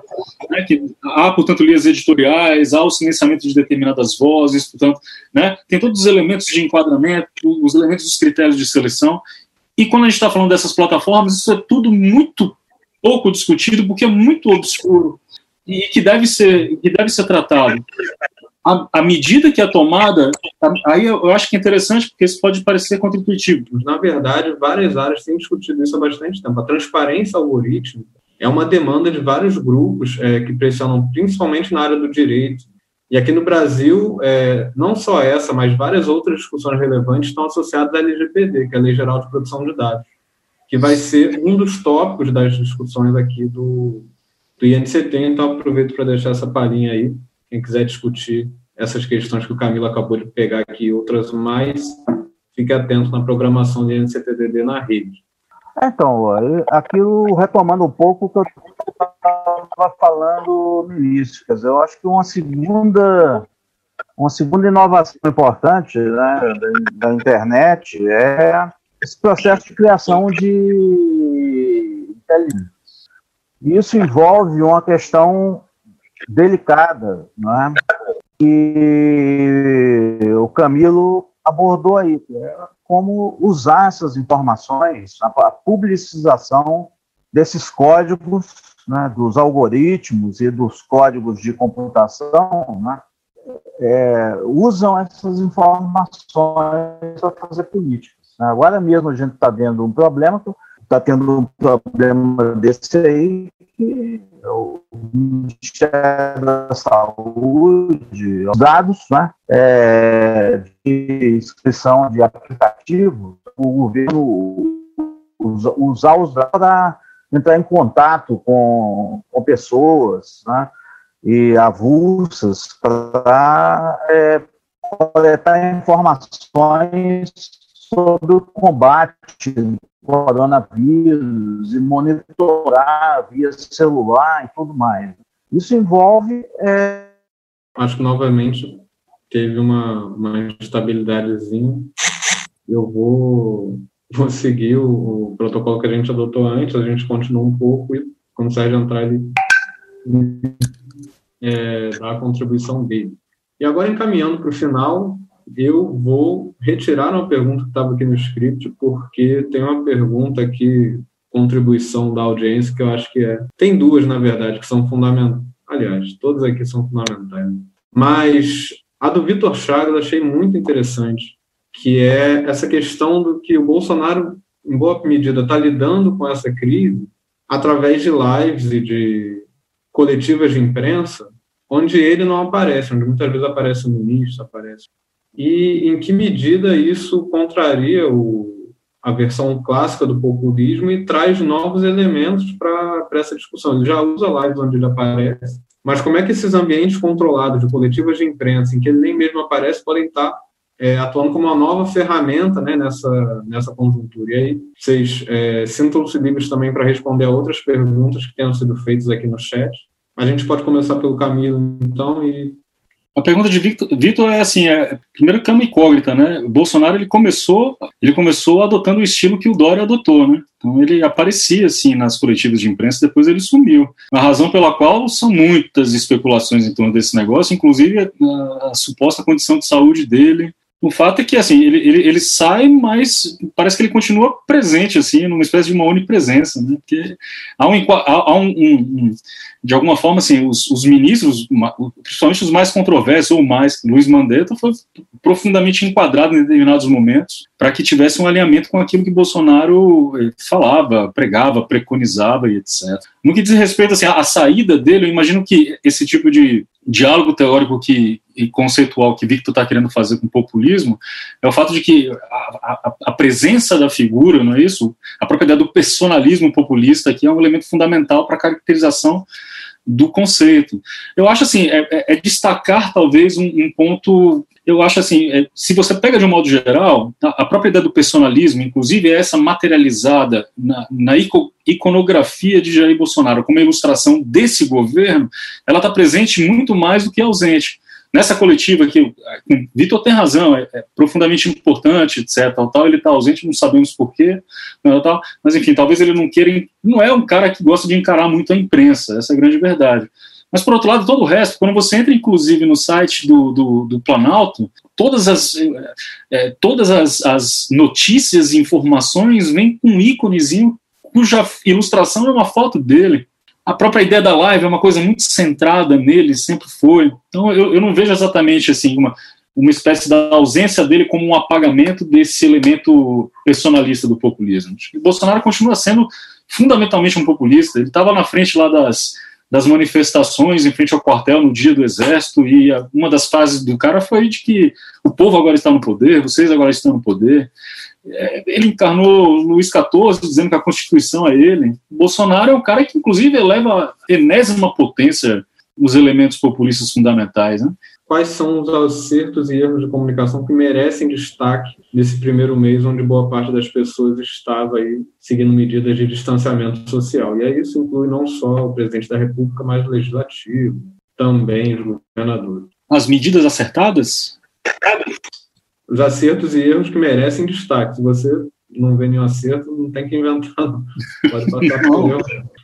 Speaker 3: né, que há, portanto, linhas editoriais, há o silenciamento de determinadas vozes, portanto, né, tem todos os elementos de enquadramento, os elementos dos critérios de seleção. E quando a gente está falando dessas plataformas, isso é tudo muito pouco discutido, porque é muito obscuro e que deve ser, que deve ser tratado. A, a medida que é tomada, aí eu, acho que é interessante, porque isso pode parecer contra-intuitivo.
Speaker 2: Na verdade, várias áreas têm discutido isso há bastante tempo. A transparência algoritmo é uma demanda de vários grupos é, que pressionam, principalmente na área do direito. E aqui no Brasil, é, não só essa, mas várias outras discussões relevantes estão associadas à LGPD, que é a Lei Geral de Proteção de Dados, que vai ser um dos tópicos das discussões aqui do, do INCT, então aproveito para deixar essa palhinha aí, quem quiser discutir essas questões que o Camilo acabou de pegar aqui e outras mais, fique atento na programação do INCTDD na rede.
Speaker 4: Então, aquilo retomando um pouco o que eu estava falando no início, quer dizer, eu acho que uma segunda uma segunda inovação importante né, da, da internet é esse processo de criação de inteligência isso envolve uma questão delicada, não é? que o Camilo abordou aí, é como usar essas informações, a publicização desses códigos, né, dos algoritmos e dos códigos de computação, né, é, usam essas informações para fazer políticas. Agora mesmo a gente está vendo um problema que está tendo um problema desse aí, que o Ministério da Saúde, os dados né, é, de inscrição de aplicativo, o governo usa, usar os dados para entrar em contato com, com pessoas né, e avulsas para é, coletar informações sobre o combate coronavírus e monitorar via celular e tudo mais. Isso envolve. É...
Speaker 2: Acho que novamente teve uma, uma instabilidadezinha. Eu vou, vou seguir o, o, protocolo que a gente adotou antes, a gente continua um pouco e Sérgio entrar, ele é, a contribuição dele. E agora, encaminhando para o final, eu vou retirar uma pergunta que estava aqui no script, porque tem uma pergunta aqui, contribuição da audiência, que eu acho que é. Tem duas, na verdade, que são fundamentais. Aliás, todas aqui são fundamentais. Mas a do Vitor Chagas achei muito interessante, que é essa questão do que o Bolsonaro, em boa medida, está lidando com essa crise através de lives e de coletivas de imprensa, onde ele não aparece, onde muitas vezes aparece o ministro, aparece. E em que medida isso contraria o, a versão clássica do populismo e traz novos elementos para essa discussão. Ele já usa lives onde ele aparece, mas como é que esses ambientes controlados de coletivas de imprensa, em que ele nem mesmo aparece, podem estar é, atuando como uma nova ferramenta né, nessa, nessa conjuntura? E aí, vocês é, sintam-se livres também para responder a outras perguntas que tenham sido feitas aqui no chat. A gente pode começar pelo Camilo, então, e
Speaker 3: a pergunta de Victor é assim, é, primeiro que é uma incógnita, né? O Bolsonaro ele começou, ele começou adotando o estilo que o Dória adotou, né? Então ele aparecia assim nas coletivas de imprensa, depois ele sumiu. A razão pela qual são muitas especulações em torno desse negócio, inclusive a, a suposta condição de saúde dele, o fato é que, assim, ele, ele, ele, sai, mas parece que ele continua presente, assim, numa espécie de uma onipresença, né? Porque há um, há, um, um, de alguma forma, assim, os, os, ministros, principalmente os mais controversos ou mais, Luiz Mandetta foi profundamente enquadrado em determinados momentos para que tivesse um alinhamento com aquilo que Bolsonaro eh, falava, pregava, preconizava e etc. No que diz respeito assim, à saída dele, eu imagino que esse tipo de diálogo teórico que, e conceitual que Victor está querendo fazer com o populismo é o fato de que a, a, a, presença da figura, não é isso? A propriedade do personalismo populista aqui é um elemento fundamental para a caracterização do conceito. Eu acho assim, é, é, é destacar talvez um, um, ponto. Eu acho assim, é, se você pega de um modo geral, a, própria ideia do personalismo, inclusive é essa materializada na, na iconografia de Jair Bolsonaro como ilustração desse governo, ela está presente muito mais do que ausente nessa coletiva que Vitor tem razão, é, é, profundamente importante, etc. Tal, tal, ele está ausente, não sabemos porquê, tal, mas enfim, talvez ele não queira, não é um cara que gosta de encarar muito a imprensa, essa é a grande verdade. Mas, por outro lado, todo o resto, quando você entra, inclusive, no site do, do, do Planalto, todas as, é, todas as, as notícias e informações vêm com um íconezinho cuja ilustração é uma foto dele a própria ideia da live é uma coisa muito centrada nele, sempre foi. Então eu, eu não vejo exatamente assim uma, uma espécie da ausência dele como um apagamento desse elemento personalista do populismo. O Bolsonaro continua sendo fundamentalmente um populista. Ele estava na frente lá das, das manifestações em frente ao quartel no dia do exército e uma das frases do cara foi de que o povo agora está no poder, vocês agora estão no poder. É, ele encarnou Luiz XIV dizendo que a Constituição é ele. Bolsonaro é um cara que, inclusive, eleva a enésima potência os elementos populistas fundamentais. Né?
Speaker 2: Quais são os acertos e erros de comunicação que merecem destaque nesse primeiro mês, onde boa parte das pessoas estava aí seguindo medidas de distanciamento social? E aí isso inclui não só o presidente da República, mas o legislativo, também os governadores.
Speaker 3: As medidas acertadas?
Speaker 2: Os acertos e erros que merecem destaque. Se você não vê nenhum acerto, não tem que inventar. Não. Pode passar por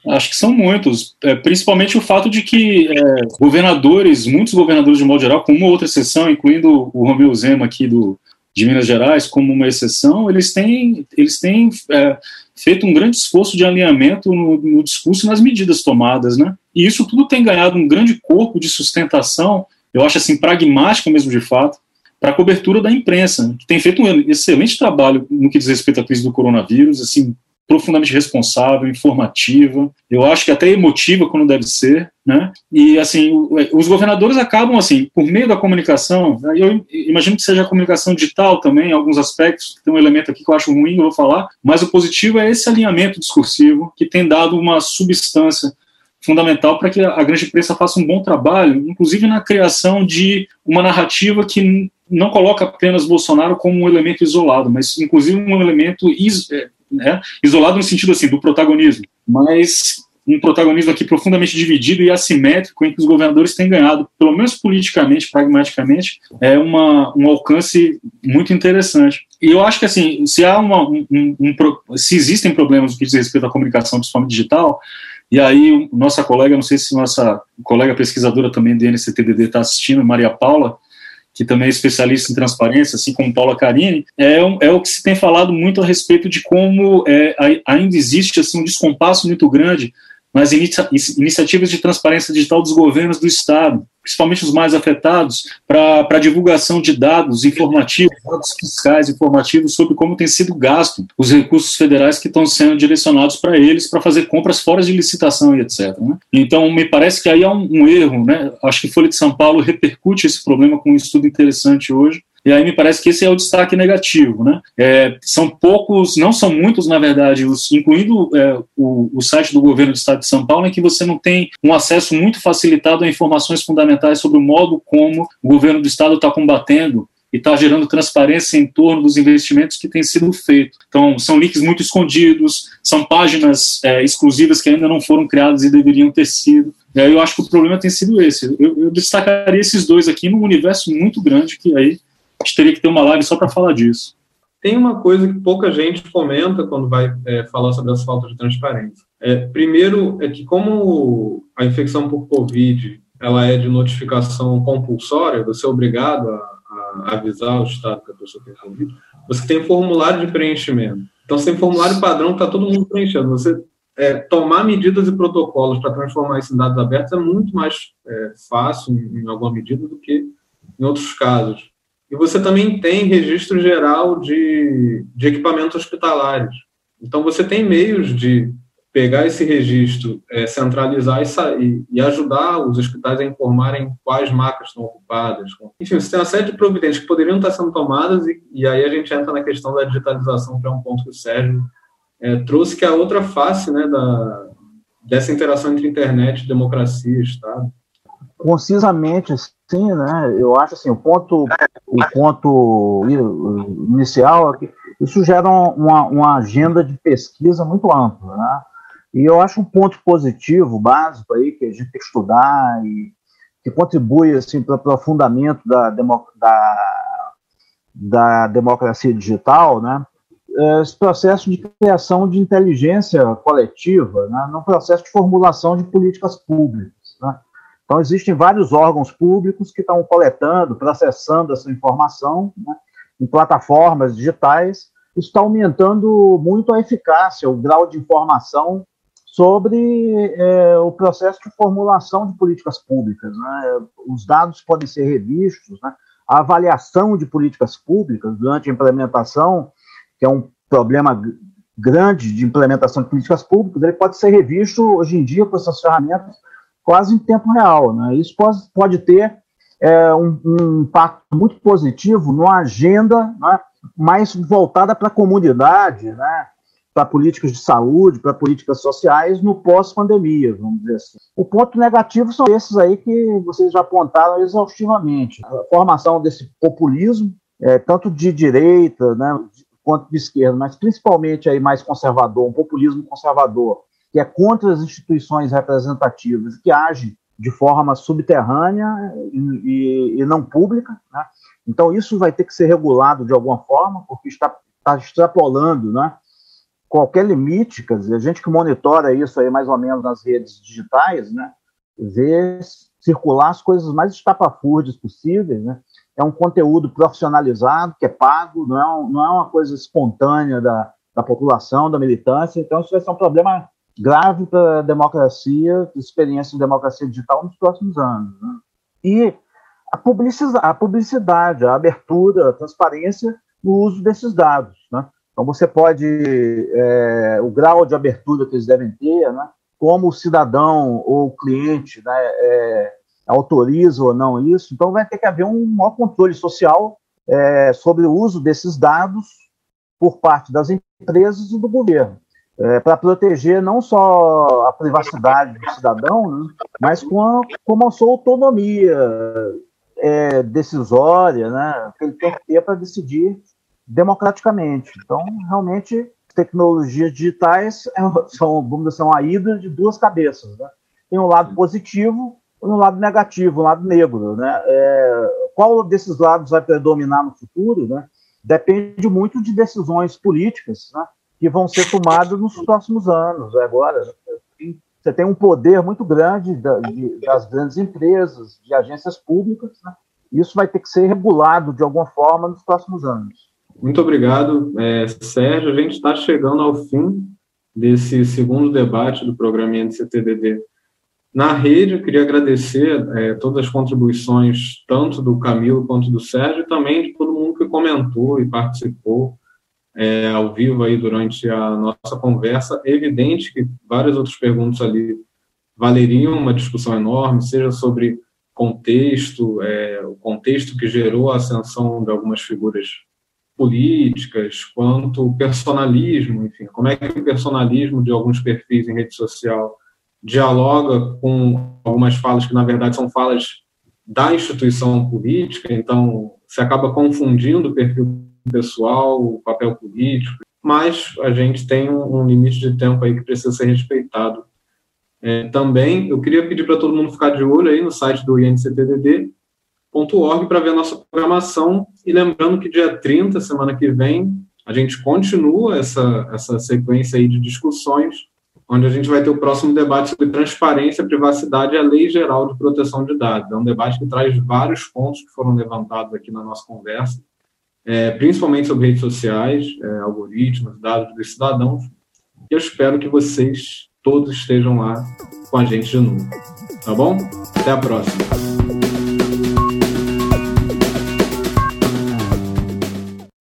Speaker 3: Acho que são muitos, é, principalmente o fato de que é, governadores, muitos governadores de modo geral, com uma outra exceção, incluindo o Romeu Zema aqui do, de Minas Gerais como uma exceção, eles têm, eles têm é, feito um grande esforço de alinhamento no, no discurso e nas medidas tomadas, né? E isso tudo tem ganhado um grande corpo de sustentação, eu acho assim, pragmática mesmo de fato, para a cobertura da imprensa, que tem feito um excelente trabalho no que diz respeito à crise do coronavírus, assim, profundamente responsável, informativa, eu acho que até emotiva quando deve ser, né? E assim, os governadores acabam assim, por meio da comunicação, né, eu imagino que seja a comunicação digital também, em alguns aspectos, tem um elemento aqui que eu acho ruim, eu vou falar, mas o positivo é esse alinhamento discursivo que tem dado uma substância fundamental para que a grande imprensa faça um bom trabalho, inclusive na criação de uma narrativa que não coloca apenas Bolsonaro como um elemento isolado, mas inclusive um elemento is, é, né, isolado no sentido assim do protagonismo, mas um protagonismo aqui profundamente dividido e assimétrico em que os governadores têm ganhado, pelo menos politicamente, pragmaticamente, é uma, um alcance muito interessante. E eu acho que assim, se há uma, um, um, se existem problemas no que diz respeito à comunicação, principalmente digital, e aí nossa colega, não sei se nossa colega pesquisadora também do NCTDD está assistindo, Maria Paula, que também é especialista em transparência, assim como Paula Carini, é, é o que se tem falado muito a respeito de como é, ainda existe assim, um descompasso muito grande nas inicia iniciativas de transparência digital dos governos do Estado, principalmente os mais afetados, para divulgação de dados informativos, dados fiscais informativos sobre como tem sido gasto os recursos federais que estão sendo direcionados para eles para fazer compras fora de licitação e etc. Né? Então, me parece que aí há um, um erro. Né? Acho que Folha de São Paulo repercute esse problema com um estudo interessante hoje, e aí me parece que esse é o destaque negativo. Né? É, são poucos, não são muitos, na verdade, os, incluindo é, o, o, site do governo do estado de São Paulo, em que você não tem um acesso muito facilitado a informações fundamentais sobre o modo como o governo do estado está combatendo e está gerando transparência em torno dos investimentos que têm sido feitos. Então, são links muito escondidos, são páginas é, exclusivas que ainda não foram criadas e deveriam ter sido. Aí eu acho que o problema tem sido esse. Eu, eu destacaria esses dois aqui num universo muito grande que aí a gente teria que ter uma live só para falar disso.
Speaker 2: Tem uma coisa que pouca gente comenta quando vai é, falar sobre as faltas de transparência. É, primeiro, é que como a infecção por Covid ela é de notificação compulsória, você é obrigado a, a avisar o Estado que a pessoa tem Covid, você tem formulário de preenchimento. Então, tem formulário padrão está todo mundo preenchendo. Você é, tomar medidas e protocolos para transformar isso em dados abertos é muito mais é, fácil, em alguma medida, do que em outros casos. E você também tem registro geral de, de equipamentos hospitalares. Então, você tem meios de pegar esse registro, é, centralizar e, e, ajudar os hospitais a informarem quais macas estão ocupadas. Enfim, você tem uma série de providências que poderiam estar sendo tomadas e, e aí a gente entra na questão da digitalização, que é um ponto que o Sérgio é, trouxe, que é a outra face né, da, dessa interação entre internet, democracia e Estado
Speaker 4: concisamente sim, né? Eu acho assim, o ponto, o ponto inicial é que isso gera uma, uma agenda de pesquisa muito ampla, né? E eu acho um ponto positivo, básico aí, que a gente tem que estudar e que contribui assim, para o aprofundamento da, da, da democracia digital, né? É esse processo de criação de inteligência coletiva, né? no processo de formulação de políticas públicas. Então, existem vários órgãos públicos que estão coletando, processando essa informação né, em plataformas digitais. Isso está aumentando muito a eficácia, o grau de informação sobre é, o processo de formulação de políticas públicas. Né? Os dados podem ser revistos, né? a avaliação de políticas públicas durante a implementação, que é um problema grande de implementação de políticas públicas, ele pode ser revisto hoje em dia com essas ferramentas quase em tempo real. Né? Isso pode, pode ter é, um, um, impacto muito positivo numa agenda né, mais voltada para a comunidade, né, para políticas de saúde, para políticas sociais no pós-pandemia, vamos dizer assim. O ponto negativo são esses aí que vocês já apontaram exaustivamente. A formação desse populismo, é, tanto de direita né, quanto de esquerda, mas principalmente aí mais conservador, um populismo conservador, que é contra as instituições representativas, que age de forma subterrânea e, e, não pública. Né? Então, isso vai ter que ser regulado de alguma forma, porque está, está extrapolando né? qualquer limite. Quer dizer, a gente que monitora isso aí mais ou menos nas redes digitais, né? vê circular as coisas mais estapafúrdias possíveis. Né? É um conteúdo profissionalizado, que é pago, não é, não é uma coisa espontânea da, da população, da militância. Então, isso vai ser um problema grave para a democracia, experiência de democracia digital nos próximos anos. Né? E a publicidade, a publicidade, a abertura, a transparência no uso desses dados. Né? Então você pode, é, o grau de abertura que eles devem ter, né? como o cidadão ou o cliente né, é, autoriza ou não isso, então vai ter que haver um maior controle social é, sobre o uso desses dados por parte das empresas e do governo, é, para proteger não só a privacidade do cidadão, né, mas com a, como a sua autonomia é, decisória, né, que ele tem que ter para decidir democraticamente. Então, realmente, tecnologias digitais é são, vamos dizer, são a hidra de duas cabeças. Né? Tem um lado positivo e um lado negativo, um lado negro. Né? É, qual desses lados vai predominar no futuro né? depende muito de decisões políticas né? Que vão ser tomadas nos próximos anos. Agora, você tem um poder muito grande das grandes empresas, de agências públicas, né? isso vai ter que ser regulado de alguma forma nos próximos anos.
Speaker 2: Muito obrigado, é, Sérgio. A gente está chegando ao fim desse segundo debate do programa NCTDD na rede. Eu queria agradecer é, todas as contribuições, tanto do Camilo quanto do Sérgio, e também de todo mundo que comentou e participou é, ao vivo aí durante a nossa conversa. É evidente que várias outras perguntas ali valeriam uma discussão enorme, seja sobre contexto, é, o contexto que gerou a ascensão de algumas figuras políticas, quanto personalismo, enfim, como é que o personalismo de alguns perfis em rede social dialoga com algumas falas que, na verdade, são falas da instituição política, então se acaba confundindo o perfil pessoal, o papel político, mas a gente tem um, limite de tempo aí que precisa ser respeitado. É, também, eu queria pedir para todo mundo ficar de olho aí no site do INCTDD, org para ver a nossa programação. E lembrando que dia 30, semana que vem, a gente continua essa, essa sequência aí de discussões, onde a gente vai ter o próximo debate sobre transparência, privacidade e a Lei Geral de Proteção de Dados. É um debate que traz vários pontos que foram levantados aqui na nossa conversa, é, principalmente sobre redes sociais, é, algoritmos, dados dos cidadãos. E eu espero que vocês todos estejam lá com a gente de novo. Tá bom? Até a próxima.